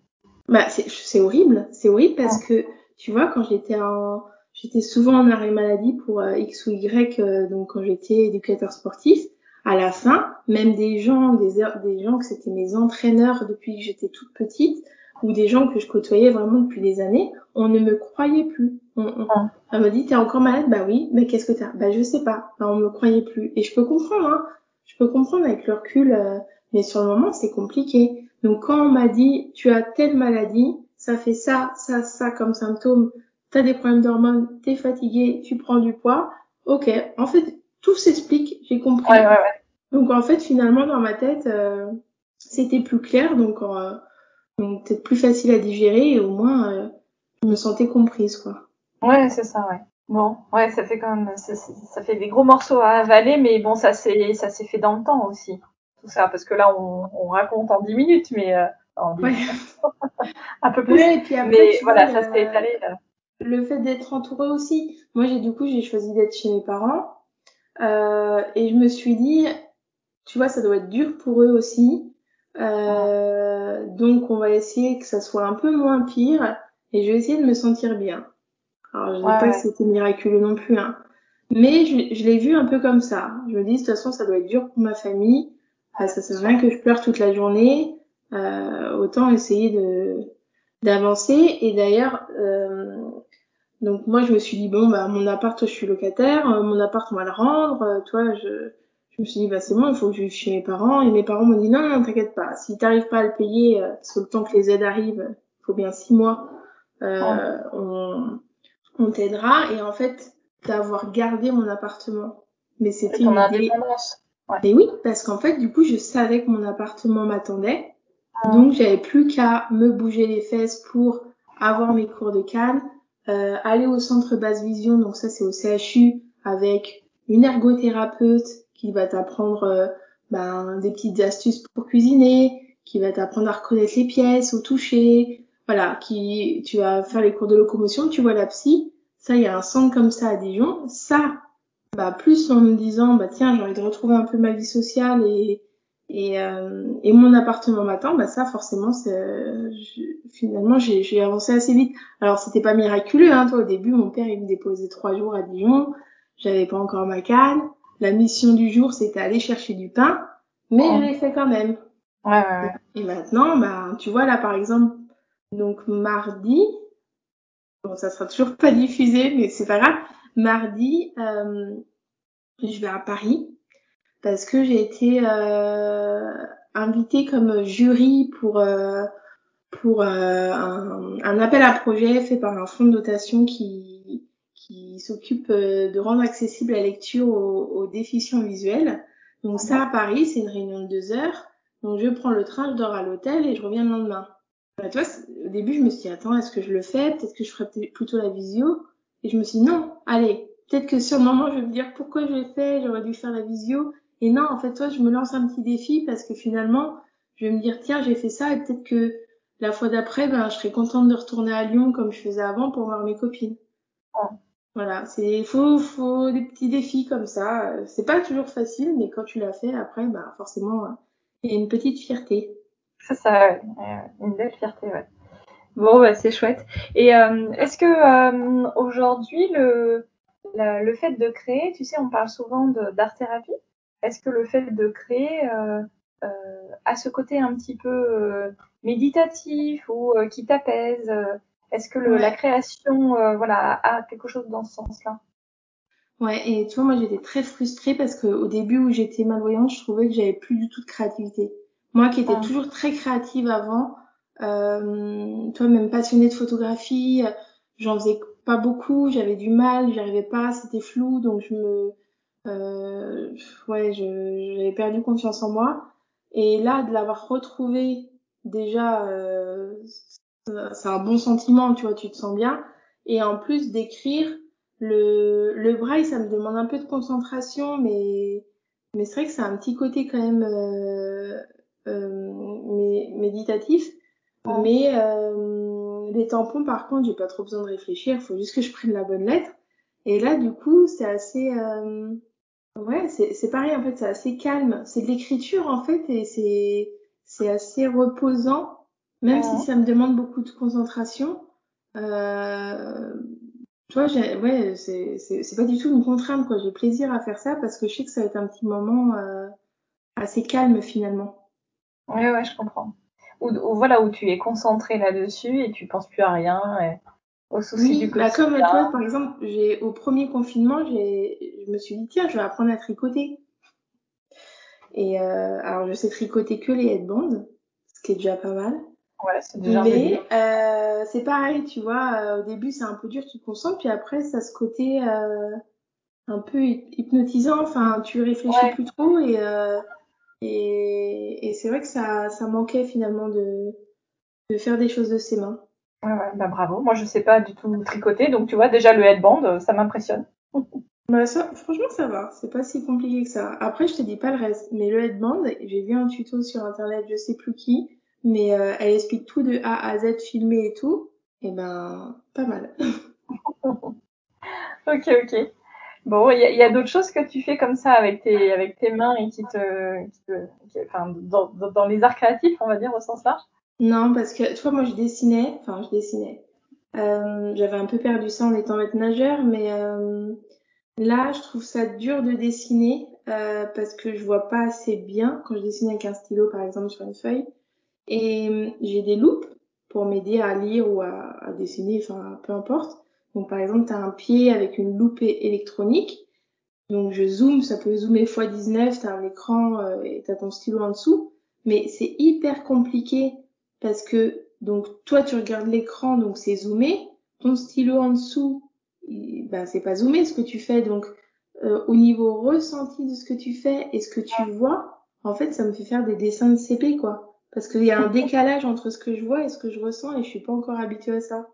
Bah c'est horrible, c'est horrible parce que tu vois quand j'étais en j'étais souvent en arrêt maladie pour euh, X ou Y euh, donc quand j'étais éducateur sportif, à la fin, même des gens des des gens que c'était mes entraîneurs depuis que j'étais toute petite ou des gens que je côtoyais vraiment depuis des années, on ne me croyait plus. On, on, on me dit t'es encore malade? Bah oui, mais qu'est-ce que t'as? Bah je sais pas. Bah, on me croyait plus et je peux comprendre hein. Je peux comprendre avec le recul euh, mais sur le moment c'est compliqué. Donc quand on m'a dit tu as telle maladie, ça fait ça, ça, ça comme symptôme, t'as des problèmes d'hormones, t'es fatigué, tu prends du poids, ok, en fait tout s'explique, j'ai compris. Ouais, ouais, ouais. Donc en fait finalement dans ma tête euh, c'était plus clair, donc, euh, donc peut-être plus facile à digérer et au moins euh, je me sentais comprise quoi. Ouais, c'est ça, ouais. Bon, ouais, ça fait quand même, ça, fait des gros morceaux à avaler, mais bon, ça s'est, ça s'est fait dans le temps aussi. Tout ça, parce que là, on, on raconte en 10 minutes, mais euh, en 10 Ouais. minutes, (laughs) un peu plus. Ouais, et puis après mais voilà, vois, ça s'est étalé. euh. le fait d'être entourée aussi. Moi, j'ai du coup, j'ai choisi d'être chez mes parents. Euh, et je me suis dit, tu vois, ça doit être dur pour eux aussi. Euh, donc, on va essayer que ça soit un peu moins pire. Et je vais essayer de me sentir bien. Alors, je dis Ouais, pas ouais. que c'était miraculeux non plus, hein. Mais je, je l'ai vu un peu comme ça. Je me dis, de toute façon, ça doit être dur pour ma famille. Euh, ça sert à rien que je pleure toute la journée. Euh, autant essayer de d'avancer. Et d'ailleurs, euh, donc moi je me suis dit bon bah mon appart je suis locataire, euh, mon appart on va le rendre, euh, toi je je me suis dit bah c'est bon il faut que je vive chez mes parents. Et mes parents m'ont dit non non t'inquiète pas. Si t'arrives pas à le payer euh, parce que le temps que les aides arrivent il faut bien six mois euh, on on t'aidera. Et en fait d'avoir gardé mon appartement. Mais c'était une idée. indépendance. et oui parce qu'en fait du coup je savais que mon appartement m'attendait. Mhm. donc j'avais plus qu'à me bouger les fesses pour avoir mes cours de canne, euh, aller au centre basse vision, donc ça c'est au CHU avec une ergothérapeute qui va t'apprendre euh, ben, des petites astuces pour cuisiner, qui va t'apprendre à reconnaître les pièces au toucher, voilà, qui tu vas faire les cours de locomotion, tu vois la psy, ça il y a un centre comme ça à Dijon, ça bah plus en me disant bah tiens j'ai envie de retrouver un peu ma vie sociale et et, euh, et mon appartement m'attend, bah ça forcément c'est finalement j'ai j'ai avancé assez vite. Alors c'était pas miraculeux hein, toi au début mon père il me déposait trois jours à Dijon, j'avais pas encore ma canne, la mission du jour c'était aller chercher du pain, mais je l'ai fait quand même. Ouais, ouais, ouais. Et maintenant bah tu vois là par exemple donc mardi bon ça sera toujours pas diffusé mais c'est pas grave mardi euh, je vais à Paris parce que j'ai été euh, invitée comme jury pour euh, pour euh, un, un appel à projet fait par un fonds de dotation qui qui s'occupe euh, de rendre accessible la lecture aux, aux déficients visuels. Donc ça, à Paris, c'est une réunion de deux heures. Donc je prends le train, je dors à l'hôtel et je reviens le lendemain. Bah, tu vois, au début, je me suis dit, attends, est-ce que je le fais? Peut-être que je ferais plutôt la visio. Et je me suis dit, non, allez, peut-être que sur le moment, je vais me dire pourquoi je l'ai fait, j'aurais dû faire la visio. Et non, en fait, toi, je me lance un petit défi parce que finalement, je vais me dire, tiens, j'ai fait ça et peut-être que la fois d'après, ben, je serais contente de retourner à Lyon comme je faisais avant pour voir mes copines. Voilà, c'est faut faut des petits défis comme ça. C'est pas toujours facile, mais quand tu l'as fait, après, ben forcément, il y a une petite fierté. C'est ça, une belle fierté, ouais. Bon, bah, c'est chouette. Et euh, est-ce que euh, aujourd'hui, le, le fait de créer, tu sais, on parle souvent d'art-thérapie. Est-ce que le fait de créer euh, euh, a ce côté un petit peu euh, méditatif ou euh, qui t'apaise Est-ce que le, la création, voilà, a quelque chose dans ce sens-là? Ouais, et tu vois, moi j'étais très frustrée parce qu'au début où j'étais malvoyante, je trouvais que j'avais plus du tout de créativité. Moi qui étais ah. toujours très créative avant, euh, toi même passionnée de photographie, j'en faisais pas beaucoup, j'avais du mal, j'arrivais pas, c'était flou, donc je me, euh, ouais, j'avais perdu confiance en moi. Et là, de l'avoir retrouvé, déjà, euh, c'est un bon sentiment, tu vois, tu te sens bien. Et en plus d'écrire, le, le braille, ça me demande un peu de concentration, mais, mais c'est vrai que c'est un petit côté quand même euh, euh, méditatif. Mais euh, les tampons, par contre, j'ai pas trop besoin de réfléchir, il faut juste que je prenne la bonne lettre. Et là, du coup, c'est assez... Euh, ouais, c'est pareil, en fait, c'est assez calme. C'est de l'écriture, en fait, et c'est c'est assez reposant, même si ça me demande beaucoup de concentration. Euh, tu vois, ouais, c'est pas du tout une contrainte, quoi. J'ai plaisir à faire ça parce que je sais que ça va être un petit moment euh, assez calme, finalement. Ouais, ouais, je comprends. Ou, voilà, où tu es concentré là-dessus et tu penses plus à rien. Et au souci du bah comme toi, par exemple, j'ai au premier confinement, j'ai, je me suis dit tiens, je vais apprendre à tricoter. Et euh, alors je sais tricoter que les headbands, ce qui est déjà pas mal. Ouais, c'est déjà Mais euh, c'est pareil, tu vois, euh, au début c'est un peu dur, tu te concentres, puis après ça ce côté euh, un peu hypnotisant, enfin tu réfléchis plus trop et euh, et, et c'est vrai que ça ça manquait finalement de de faire des choses de ses mains. Ouais, ouais, bah bravo. Moi, je sais pas du tout tricoter, donc tu vois, déjà le headband, ça m'impressionne. (laughs) bah ça, franchement, ça va. C'est pas si compliqué que ça. Après, je te dis pas le reste, mais le headband, j'ai vu un tuto sur internet, je sais plus qui, mais euh, elle explique tout de A à Z, filmé et tout. Et ben, pas mal. (laughs) ok, ok. Bon, il y a, a d'autres choses que tu fais comme ça avec tes, avec tes mains et qui te, qui te enfin, dans, dans les arts créatifs, on va dire au sens large? Non, parce que tu vois, moi je dessinais, enfin je dessinais. Euh, j'avais un peu perdu ça en étant maître nageur, mais euh, là je trouve ça dur de dessiner euh, parce que je vois pas assez bien quand je dessine avec un stylo par exemple sur une feuille. Et j'ai des loupes pour m'aider à lire ou à, dessiner, enfin peu importe. Donc par exemple, tu as un pied avec une loupe électronique. Donc je zoome, ça peut zoomer x19, tu as un écran euh, et tu ton stylo en dessous. Mais c'est hyper compliqué parce que donc toi tu regardes l'écran donc c'est zoomé, ton stylo en dessous ben c'est pas zoomé ce que tu fais donc euh, au niveau ressenti de ce que tu fais et ce que tu vois, en fait ça me fait faire des dessins de CP quoi parce qu'il y a un décalage entre ce que je vois et ce que je ressens et je suis pas encore habituée à ça.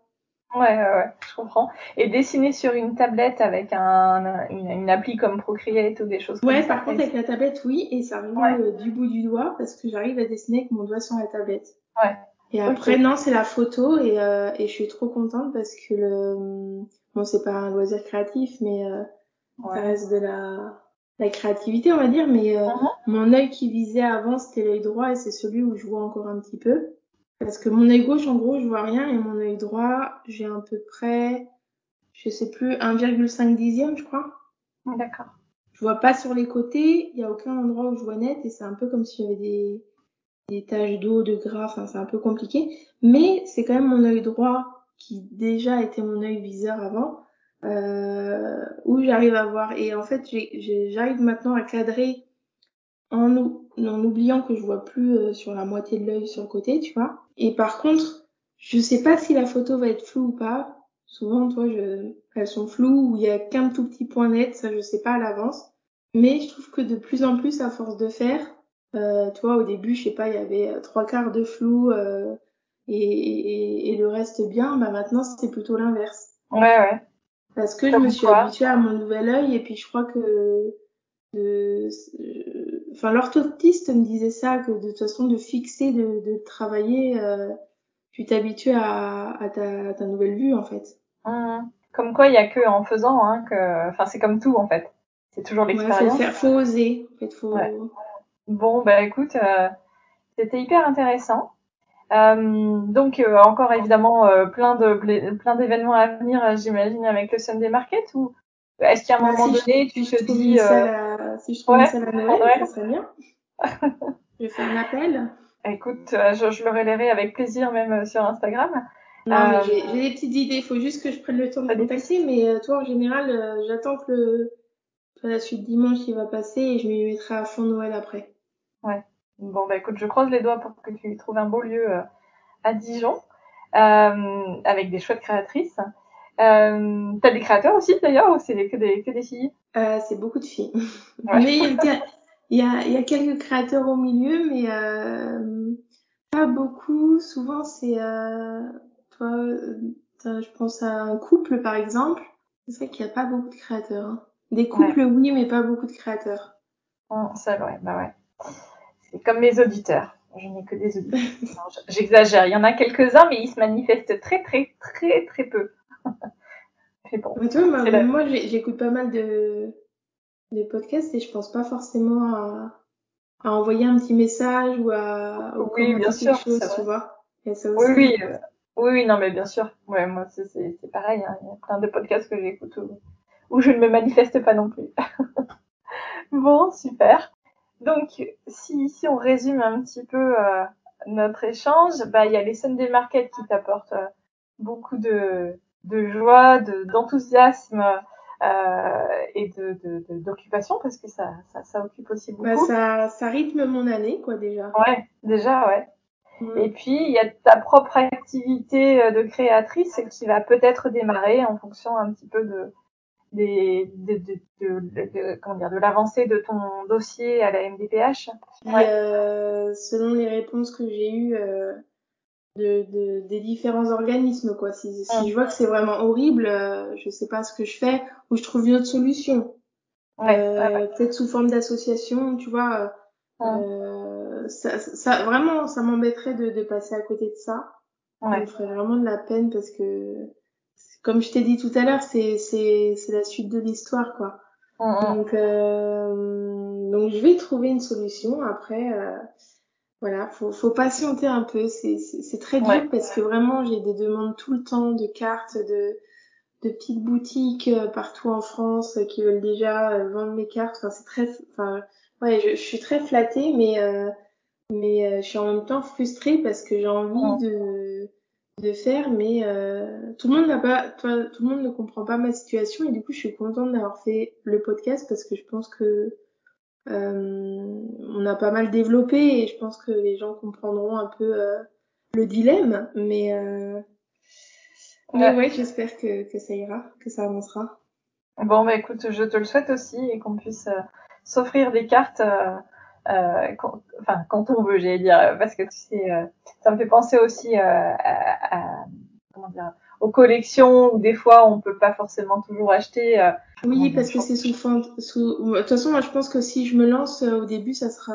Ouais, ouais, ouais, je comprends. Et dessiner sur une tablette avec un, une, une appli comme Procreate ou des choses comme ça. Ouais, par contre, avec la tablette, oui, et ça revient euh, du bout du doigt parce que j'arrive à dessiner avec mon doigt sur la tablette. Ouais. Et après, non, c'est la photo et, euh, et je suis trop contente parce que le, bon, c'est pas un loisir créatif, mais euh, ça reste de la, la créativité, on va dire. Mais euh, uh-huh. mon œil qui visait avant, c'était l'œil droit et c'est celui où je vois encore un petit peu. Parce que mon œil gauche, en gros, je vois rien et mon œil droit, j'ai à peu près, je sais plus, 1,5 dixième, je crois. D'accord. Je vois pas sur les côtés, il y a aucun endroit où je vois net et c'est un peu comme si j'avais des des taches d'eau, de gras, enfin c'est un peu compliqué. Mais c'est quand même mon œil droit qui déjà était mon œil viseur avant, où j'arrive à voir. Et en fait, j'arrive maintenant à cadrer en, oubliant que je vois plus euh, sur la moitié de l'œil sur le côté, tu vois. Et par contre, je sais pas si la photo va être floue ou pas. Souvent, toi, je, elles sont floues ou il y a qu'un tout petit point net, ça je sais pas à l'avance. Mais je trouve que de plus en plus, à force de faire, euh, tu vois, au début, je sais pas, il y avait euh, trois quarts de flou euh, et, et, et, le reste bien. Bah maintenant, c'est plutôt l'inverse. Ouais, ouais. Parce que je me suis habituée à mon nouvel œil et puis je crois que de, enfin l'orthoptiste me disait ça que de toute façon de fixer, de, de travailler, euh, tu t'habitues à, à, ta, à ta nouvelle vue en fait. Mmh. Comme quoi, il y a que en faisant, hein, que, enfin c'est comme tout en fait. C'est toujours l'expérience. Ouais, faut, faire, faut oser. En fait, faut... Ouais. Bon, bah écoute, euh, c'était hyper intéressant. Euh, donc euh, encore évidemment euh, plein de plein d'événements à venir, j'imagine, avec le Sunday Market ou est-ce qu'à un Bah, moment si donné je, tu si te dis la, si je trouve ouais, ça la Noël, ouais. ça serait bien. (laughs) je faire un appel. écoute, je, je le relayerai avec plaisir même sur Instagram. Euh, j'ai des petites idées. Il faut juste que je prenne le temps de des contacter. Mais toi, en général, euh, j'attends que le la suite dimanche il va passer et je m'y mettrai à fond Noël après. Ouais. Bon bah écoute, je croise les doigts pour que tu trouves un beau lieu euh, à Dijon euh, avec des chouettes créatrices. Euh, T'as des créateurs aussi d'ailleurs ou c'est que des que des filles? Euh, c'est beaucoup de filles. (laughs) Ouais. Mais il y y, a, y a quelques créateurs au milieu, mais pas beaucoup. Souvent, c'est, toi, je pense à un couple par exemple. C'est vrai qu'il n'y a pas beaucoup de créateurs. hein. Des couples, oui, mais pas beaucoup de créateurs. Hum, Ça ouais, bah ouais. C'est comme mes auditeurs. Je n'ai que des auditeurs. J'exagère. Il y en a quelques-uns, mais ils se manifestent très très très très peu. (laughs) Mais bon. Mais vois, moi, j'écoute pas mal de, de podcasts et je pense pas forcément à, à envoyer un petit message ou à ou Oui, bien sûr, chose, tu vois. Ça Oui, aussi. oui, euh, oui, oui, non, mais bien sûr. Ouais, moi, c'est pareil. hein. Il y a plein de podcasts que j'écoute où, où je ne me manifeste pas non plus. (laughs) Bon, super. Donc, si, si on résume un petit peu euh, notre échange, bah, il y a les Sunday Market qui t'apportent euh, beaucoup de, de joie, de- d'enthousiasme euh, et de, de, d'occupation parce que ça, ça, ça occupe aussi Bah, beaucoup. ça, ça rythme mon année, quoi, déjà. Ouais, déjà, ouais. Et puis, il y a ta propre activité euh, de créatrice qui va peut-être démarrer en fonction un petit peu de, des, de, de, de, de- de- comment dire, de l'avancée de ton dossier à la MDPH. Ouais. euh, selon les réponses que j'ai eues euh, de, de, des différents organismes, quoi. Si, si je vois que c'est vraiment horrible, euh, je sais pas ce que je fais ou je trouve une autre solution. Ouais. Euh, Peut-être sous forme d'association, tu vois. Mm. Euh, ça, ça, vraiment, ça m'embêterait de, de passer à côté de ça. Ça me ferait vraiment de la peine parce que, comme je t'ai dit tout à l'heure, c'est, c'est, c'est la suite de l'histoire, quoi. Mm, mm. Donc, euh, donc je vais trouver une solution. Après, euh, voilà, faut, faut patienter un peu. C'est, c'est, très dur Ouais. parce que vraiment, j'ai des demandes tout le temps de cartes, de, de petites boutiques euh, partout en France qui veulent déjà euh, vendre mes cartes. Enfin, c'est très, enfin, ouais, je, je suis très flattée, mais euh, mais euh, je suis en même temps frustrée parce que j'ai envie Mm. de de faire, mais euh, tout le monde n'a pas, toi, tout le monde ne comprend pas ma situation et du coup, je suis contente d'avoir fait le podcast parce que je pense que euh, on a pas mal développé et je pense que les gens comprendront un peu euh, le dilemme, mais euh, mais Ouais. ouais, j'espère que que ça ira, que ça avancera. Bon, bah écoute, je te le souhaite aussi et qu'on puisse euh, s'offrir des cartes, euh, quand, enfin quand on veut, j'allais dire, euh, parce que tu sais, euh, ça me fait penser aussi euh, à, à- comment dire, aux collections où des fois on peut pas forcément toujours acheter. euh, Oui, parce que c'est sous forme, sous, de toute façon, moi, je pense que si je me lance euh, au début, ça sera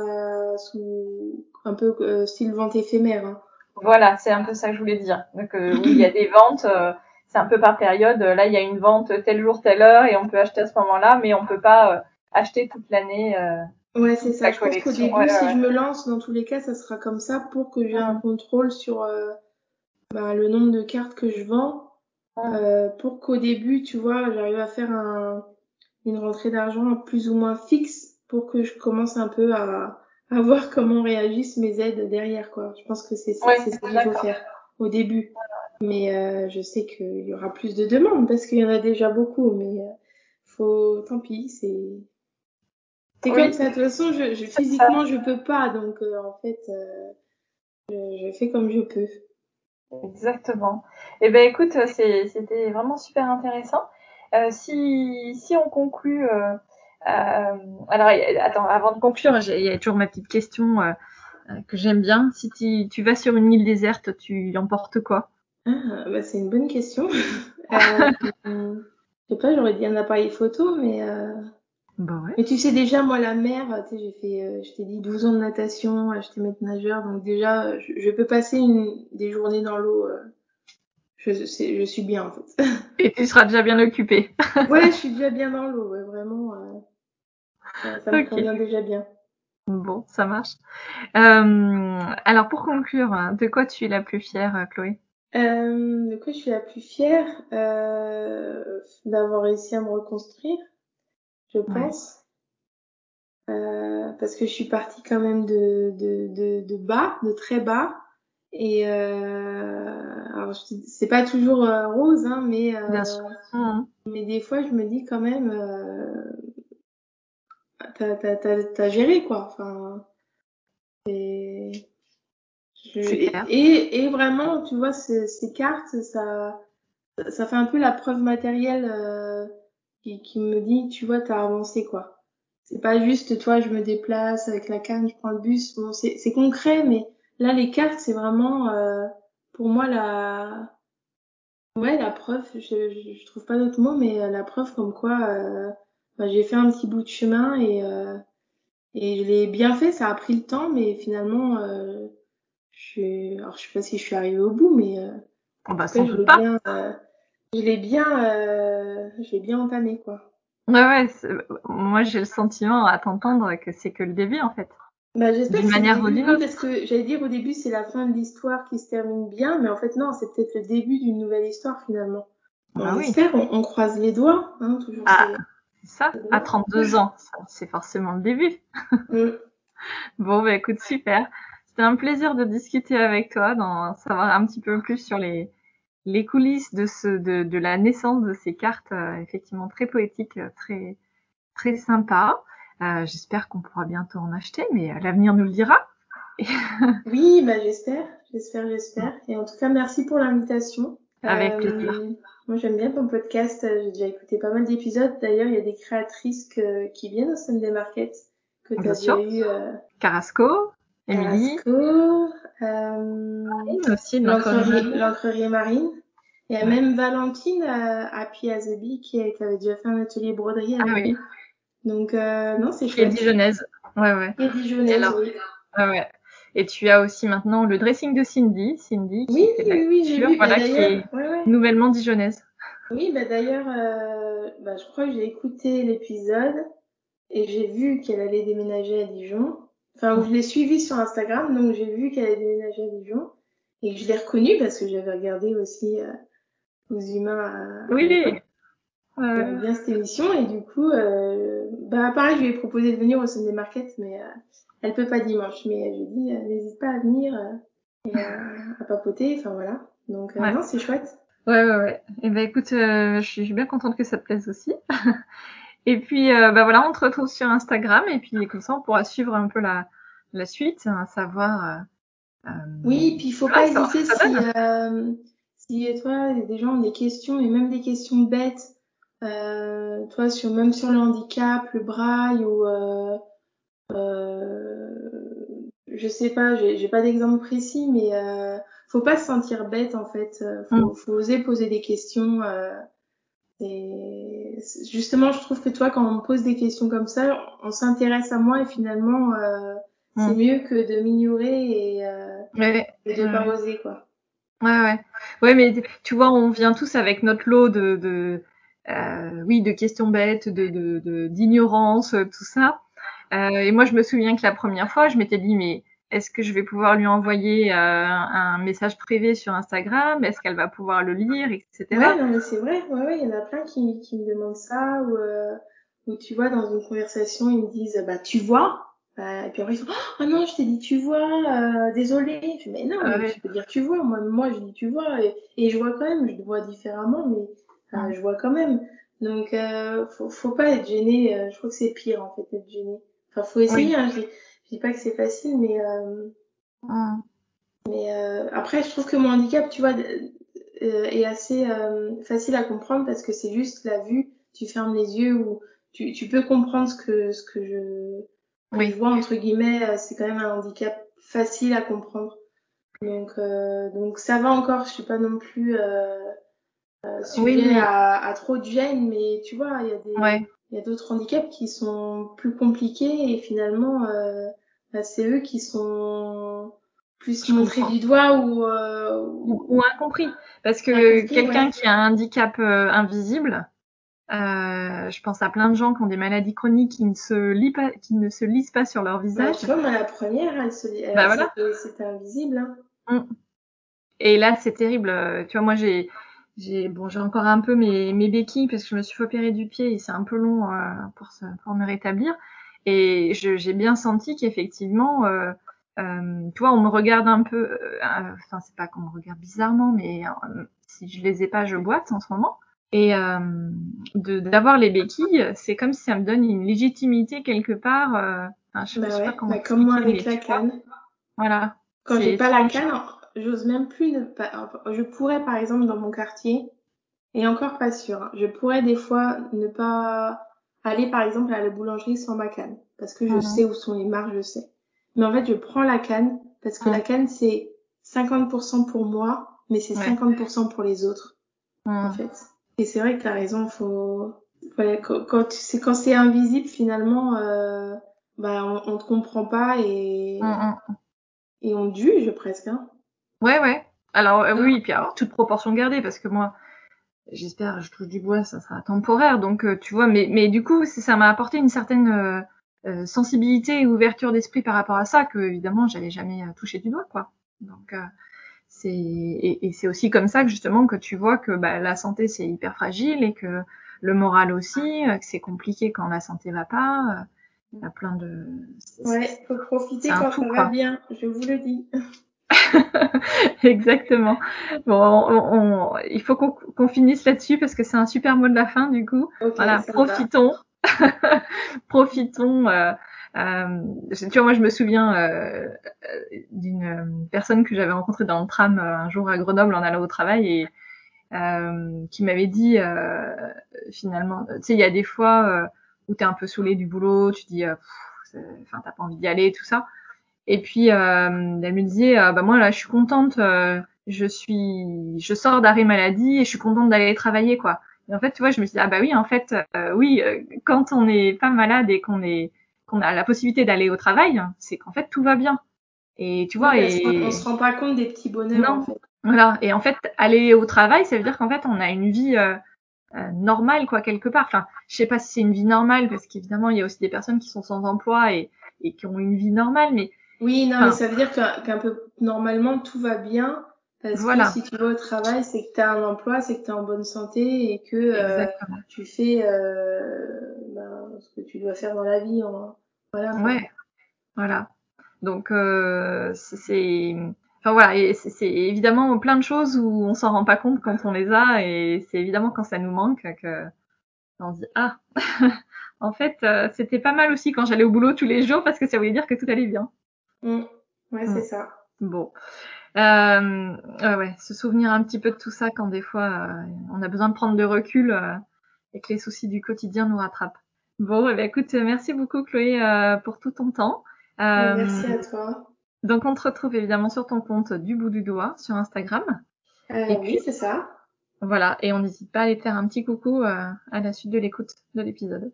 sous un peu euh, style vente éphémère. Hein. Voilà, c'est un peu ça que je voulais dire. Donc euh, oui, il y a des ventes, euh, c'est un peu par période. Là, il y a une vente tel jour, telle heure, et on peut acheter à ce moment-là, mais on peut pas euh, acheter toute l'année. Ouais, c'est ça. Je pense qu'au début, Ouais, si ouais. je me lance, dans tous les cas, ça sera comme ça pour que j'ai un contrôle sur euh, bah, le nombre de cartes que je vends, euh, pour qu'au début, tu vois, j'arrive à faire un, une rentrée d'argent plus ou moins fixe pour que je commence un peu à, à (laughs) voir comment réagissent mes aides derrière, quoi. Je pense que c'est Ouais, c'est ce qu'il faut faire au début. Mais euh, je sais qu'il y aura plus de demandes parce qu'il y en a déjà beaucoup, mais euh, faut, tant pis, c'est c'est Oui, comme ça. De toute façon, je, je physiquement je peux pas, donc euh, en fait, euh, je, je fais comme je peux. exactement. Eh ben écoute, c'est- c'était vraiment super intéressant. Euh, si, si on conclut euh, alors, attends, avant de conclure, il y a toujours ma petite question que j'aime bien. Si tu, tu, vas sur une île déserte, tu emportes quoi? Ah, bah, C'est une bonne question. (laughs) euh, je sais pas, j'aurais dit un appareil photo, mais bah ouais. Mais tu sais déjà, moi, la mer, tu sais, j'ai fait, euh, je t'ai dit 12 ans de natation, euh, j'étais maître nageur, donc déjà, je, je peux passer une, des journées dans l'eau. Euh, je, je suis bien, en fait. Et tu seras déjà bien occupée. (laughs) ouais, je suis déjà bien dans l'eau, ouais, vraiment. Euh, ça, ça me okay. convient déjà bien. Bon, ça marche. Euh, alors, pour conclure, hein, de quoi tu es la plus fière, Chloé? Euh, De quoi je suis la plus fière? D'avoir réussi à me reconstruire je pense. Ouais. Euh, parce que je suis partie quand même de, de, de, de bas, de très bas. Et euh, alors c'est pas toujours euh, rose, hein, mais euh, Bien sûr. Mmh. mais des fois je me dis quand même, euh, t'as t'as t'as t'as géré quoi. Enfin, et, je, et, et, et vraiment, tu vois, ces, ces cartes, ça ça fait un peu la preuve matérielle. Euh, qui, qui me dit, tu vois, t'as avancé, quoi. C'est pas juste, toi, je me déplace avec la canne, je prends le bus. Bon, c'est concret, mais là, les cartes, c'est vraiment, euh, pour moi, la, ouais, la preuve, je, je, je trouve pas d'autre mot, mais la preuve comme quoi, euh, bah, j'ai fait un petit bout de chemin et, euh, et je l'ai bien fait, ça a pris le temps, mais finalement, euh, je suis, alors je sais pas si je suis arrivée au bout, mais, euh, oh bah, je l'ai bien, euh, je l'ai bien, euh, je l'ai bien entamé, quoi. Ouais, ouais, moi j'ai le sentiment à t'entendre que c'est que le début en fait. Bah, j'espère D'une manière ou d'une autre. Parce que j'allais dire au début c'est la fin de l'histoire qui se termine bien, mais en fait non, c'est peut-être le début d'une nouvelle histoire finalement. On ah, espère, oui. on, on, croise les doigts, hein, toujours. Ah, c'est ça, à 32 ans, c'est forcément le début. (laughs) Mm. (laughs) bon, bah écoute, super. C'était un plaisir de discuter avec toi, d'en savoir un petit peu plus sur les, les coulisses de, ce, de, de la naissance de ces cartes, euh, effectivement très poétiques, euh, très, très sympas. Euh, j'espère qu'on pourra bientôt en acheter, mais l'avenir nous le dira. (laughs) oui, bah j'espère, j'espère, j'espère. Et en tout cas, merci pour l'invitation. Avec plaisir. Moi, j'aime bien ton podcast. J'ai déjà écouté pas mal d'épisodes. D'ailleurs, il y a des créatrices que, qui viennent au Sunday Market que tu as déjà eu. Euh... Carrasco, Émilie. Carrasco, euh, Marine aussi, l'encrerie Marine. Il y a ouais. même Valentine à, à Piazzebi qui, qui avait déjà fait un atelier broderie avec ah, oui. Donc, euh, non, c'est chouette. Et dijonnaise. Ouais, ouais. Et dijonnaise, Alors, oui. Ouais, ouais. Et tu as aussi maintenant le dressing de Cindy, Cindy qui oui, fait oui, oui, j'ai vu. voilà, bah, qui est ouais, ouais. nouvellement dijonnaise. Oui, bah d'ailleurs, euh, bah, je crois que j'ai écouté l'épisode et j'ai vu qu'elle allait déménager à Dijon. Enfin, je l'ai suivie sur Instagram, donc j'ai vu qu'elle allait déménager à Dijon et je l'ai reconnue parce que j'avais regardé aussi euh, aux humains. À, oui. Euh... bien cette émission et du coup, euh, bah pareil, je lui ai proposé de venir au Sunday Market, mais euh, elle peut pas dimanche. Mais je lui ai dit, euh, n'hésite pas à venir et à papoter. Enfin voilà. Donc ouais. non, c'est chouette. Ouais, ouais, ouais. Et ben écoute, je suis bien contente que ça te plaise aussi. (laughs) Et puis, euh, bah voilà, on te retrouve sur Instagram et puis comme ça, on pourra suivre un peu la, la suite, hein, savoir. Euh, oui, puis il faut pas hésiter si, euh, si toi, des gens ont des questions et même des questions bêtes, euh, toi, sur même sur le handicap, le braille ou euh, je sais pas, j'ai pas d'exemple précis, mais faut pas se sentir bête en fait. Faut, mm. faut oser poser des questions. Et justement, je trouve que toi, quand on me pose des questions comme ça, on s'intéresse à moi et finalement, euh, mmh. c'est mieux que de m'ignorer et, euh, ouais, et de pas oser, quoi. Ouais, ouais. Ouais, mais tu vois, on vient tous avec notre lot de, de euh, oui, de questions bêtes, de, de, d'ignorance, tout ça. Euh, et moi, je me souviens que la première fois, je m'étais dit, mais est-ce que je vais pouvoir lui envoyer euh, un message privé sur Instagram? Est-ce qu'elle va pouvoir le lire, etc. Ouais, non, mais c'est vrai. Ouais, ouais, il y en a plein qui, qui me demandent ça ou euh, ou tu vois dans une conversation ils me disent bah tu vois? Euh, et puis après ils font oh non je t'ai dit tu vois euh, désolé. Je dis mais non Ah mais ouais. tu peux dire tu vois. Moi moi je dis tu vois et, et je vois quand même. Je le vois différemment mais Ouais. je vois quand même. Donc euh, faut faut pas être gêné. euh, je crois que c'est pire en fait d'être gêné. Enfin faut essayer. Oui. Hein, je, dis- pas que c'est facile mais euh, Mm. mais euh, après, je trouve que mon handicap, tu vois, euh, est assez euh, facile à comprendre parce que c'est juste la vue. Tu fermes les yeux ou tu, tu peux comprendre ce que ce que je, que Oui. je vois entre guillemets. C'est quand même un handicap facile à comprendre. Donc euh, donc ça va encore. Je suis pas non plus euh, euh, sujet Oui, mais- à, à trop de gêne, mais tu vois, il y a des Ouais. il y a d'autres handicaps qui sont plus compliqués et finalement euh, bah, c'est eux qui sont plus Je montrés comprends. du doigt ou, euh, Ou, ou incompris. Parce que quelqu'un ouais. qui a un handicap euh, invisible, euh, je pense à plein de gens qui ont des maladies chroniques qui ne se, pas, qui ne se lisent pas sur leur Bah, visage. tu vois, moi, la première, elle se, Bah, voilà. c'était, invisible. Hein. Et là, c'est terrible. Tu vois, moi, j'ai, j'ai, bon, j'ai encore un peu mes, mes béquilles parce que je me suis fait opérer du pied et c'est un peu long euh, pour, se, pour me rétablir. Et j'ai bien senti qu'effectivement, euh, euh, tu vois, on me regarde un peu. euh, Enfin, c'est pas qu'on me regarde bizarrement, mais euh, si je les ai pas, je boite en ce moment. Et euh, d'avoir les béquilles, c'est comme si ça me donne une légitimité quelque part. Euh, enfin, je, Bah sais pas comment bah, comme moi avec la vois, canne. Voilà. Quand j'ai pas la canne, j'ose même plus ne pas. Je pourrais, par exemple, dans mon quartier, et encore pas sûr, hein, je pourrais des fois ne pas aller, par exemple, à la boulangerie sans ma canne. Parce que je Mhm. sais où sont les marges, je sais. Mais en fait, je prends la canne parce que Mhm. la canne, c'est 50% pour moi, mais c'est Ouais. 50% pour les autres. en Mm. fait. Et c'est vrai que t'as raison, faut, ouais, quand, c'est quand c'est invisible finalement, euh, bah on, on te comprend pas et Mm, mm. et on te juge presque. Hein. Ouais, ouais. Alors euh, Ah. oui, puis alors toute proportion gardée, parce que moi, j'espère, je touche du bois, ça sera temporaire, donc euh, tu vois, mais mais du coup, ça m'a apporté une certaine euh, euh, sensibilité et ouverture d'esprit par rapport à ça que évidemment j'avais jamais euh, touché du doigt, quoi. Donc euh, c'est et, et c'est aussi comme ça que justement que tu vois que bah, la santé c'est hyper fragile et que le moral aussi, que c'est compliqué quand la santé va pas. Il y a plein de Ouais, faut profiter quand tout, quoi. va bien, je vous le dis. (laughs) Exactement. Bon, on, on- il faut qu'on finisse là-dessus parce que c'est un super mot de la fin du coup. Voilà, profitons, (laughs) profitons. Euh, euh, tu vois, moi je me souviens euh, euh, d'une euh, personne que j'avais rencontrée dans le tram euh, un jour à Grenoble en allant au travail et euh, qui m'avait dit euh, finalement, tu sais, il y a des fois euh, où t'es un peu saoulé du boulot, tu dis, euh, enfin t'as pas envie d'y aller, tout ça. Et puis euh, elle me disait, euh, bah moi là je suis contente, euh, je suis, je sors d'arrêt maladie et je suis contente d'aller travailler quoi. Et en fait tu vois, je me suis dit ah bah oui en fait euh, oui euh, quand on n'est pas malade et qu'on est qu'on a la possibilité d'aller au travail, c'est qu'en fait tout va bien. Et tu vois et on se rend pas compte des petits bonheurs non en fait. voilà et en fait aller au travail ça veut dire qu'en fait on a une vie euh, normale quoi quelque part. Enfin je sais pas si c'est une vie normale parce qu'évidemment il y a aussi des personnes qui sont sans emploi et et qui ont une vie normale mais Oui, non, Enfin- mais ça veut dire qu'un peu normalement tout va bien parce Voilà. que si tu vas au travail, c'est que tu as un emploi, c'est que tu es en bonne santé et que euh, tu fais euh, ben, ce que tu dois faire dans la vie. Voilà. Ouais, voilà. Donc euh, c'est- enfin voilà, c'est évidemment plein de choses où on s'en rend pas compte quand on les a, et c'est évidemment quand ça nous manque que on se dit ah, (laughs) en fait c'était pas mal aussi quand j'allais au boulot tous les jours parce que ça voulait dire que tout allait bien. Mm. Ouais, Mm. c'est ça. Bon, euh, ouais, ouais, se souvenir un petit peu de tout ça quand des fois euh, on a besoin de prendre de recul euh, et que les soucis du quotidien nous rattrapent. Bon, eh ben, écoute, merci beaucoup Chloé euh, pour tout ton temps. Euh, Merci à toi. Donc on te retrouve évidemment sur ton compte du bout du doigt sur Instagram. Euh, Et oui, puis- c'est ça. Voilà, et on n'hésite pas à aller faire un petit coucou euh, à la suite de l'écoute de l'épisode.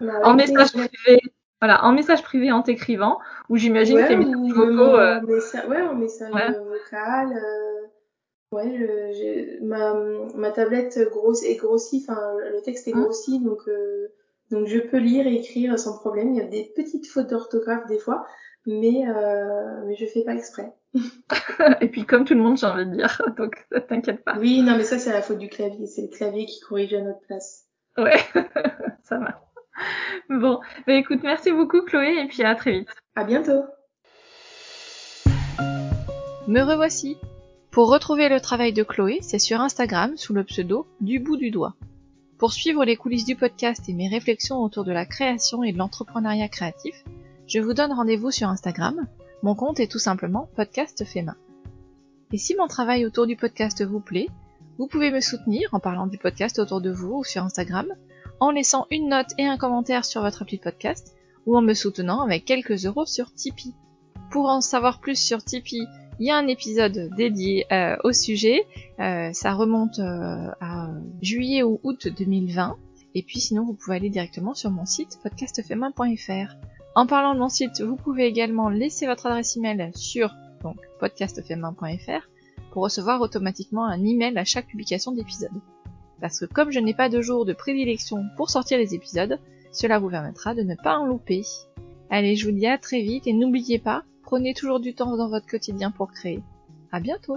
Bah, En message privé, voilà, en message privé en t'écrivant, ou j'imagine que tes ou messages même vocaux. euh, messa- ouais, en message Ouais. vocal. euh, Ouais, je, j'ai- ma, ma tablette grosse est grossie, enfin le texte est Hum. grossi, donc euh, donc je peux lire et écrire sans problème. Il y a des petites fautes d'orthographe des fois, mais euh, mais je fais pas exprès. (laughs) et puis comme tout le monde, j'ai envie de dire, (laughs) donc t'inquiète pas. Oui, non, mais ça c'est la faute du clavier, c'est le clavier qui corrige à notre place. Ouais, (laughs) ça va. (laughs) Bon, bah écoute, merci beaucoup Chloé, et puis à très vite. À bientôt. Me revoici. Pour retrouver le travail de Chloé, c'est sur Instagram sous le pseudo du bout du doigt. Pour suivre les coulisses du podcast et mes réflexions autour de la création et de l'entrepreneuriat créatif, je vous donne rendez-vous sur Instagram. Mon compte est tout simplement podcast fait main. Et si mon travail autour du podcast vous plaît, vous pouvez me soutenir en parlant du podcast autour de vous ou sur Instagram, en laissant une note et un commentaire sur votre appli podcast ou en me soutenant avec quelques euros sur Tipeee. Pour en savoir plus sur Tipeee, il y a un épisode dédié euh, au sujet. Euh, ça remonte euh, à juillet ou août 2020. Et puis sinon, vous pouvez aller directement sur mon site podcastfemain.fr. En parlant de mon site, vous pouvez également laisser votre adresse email sur donc pour recevoir automatiquement un email à chaque publication d'épisode. Parce que comme je n'ai pas de jour de prédilection pour sortir les épisodes, cela vous permettra de ne pas en louper. Allez, je vous dis à très vite et n'oubliez pas, prenez toujours du temps dans votre quotidien pour créer. À bientôt!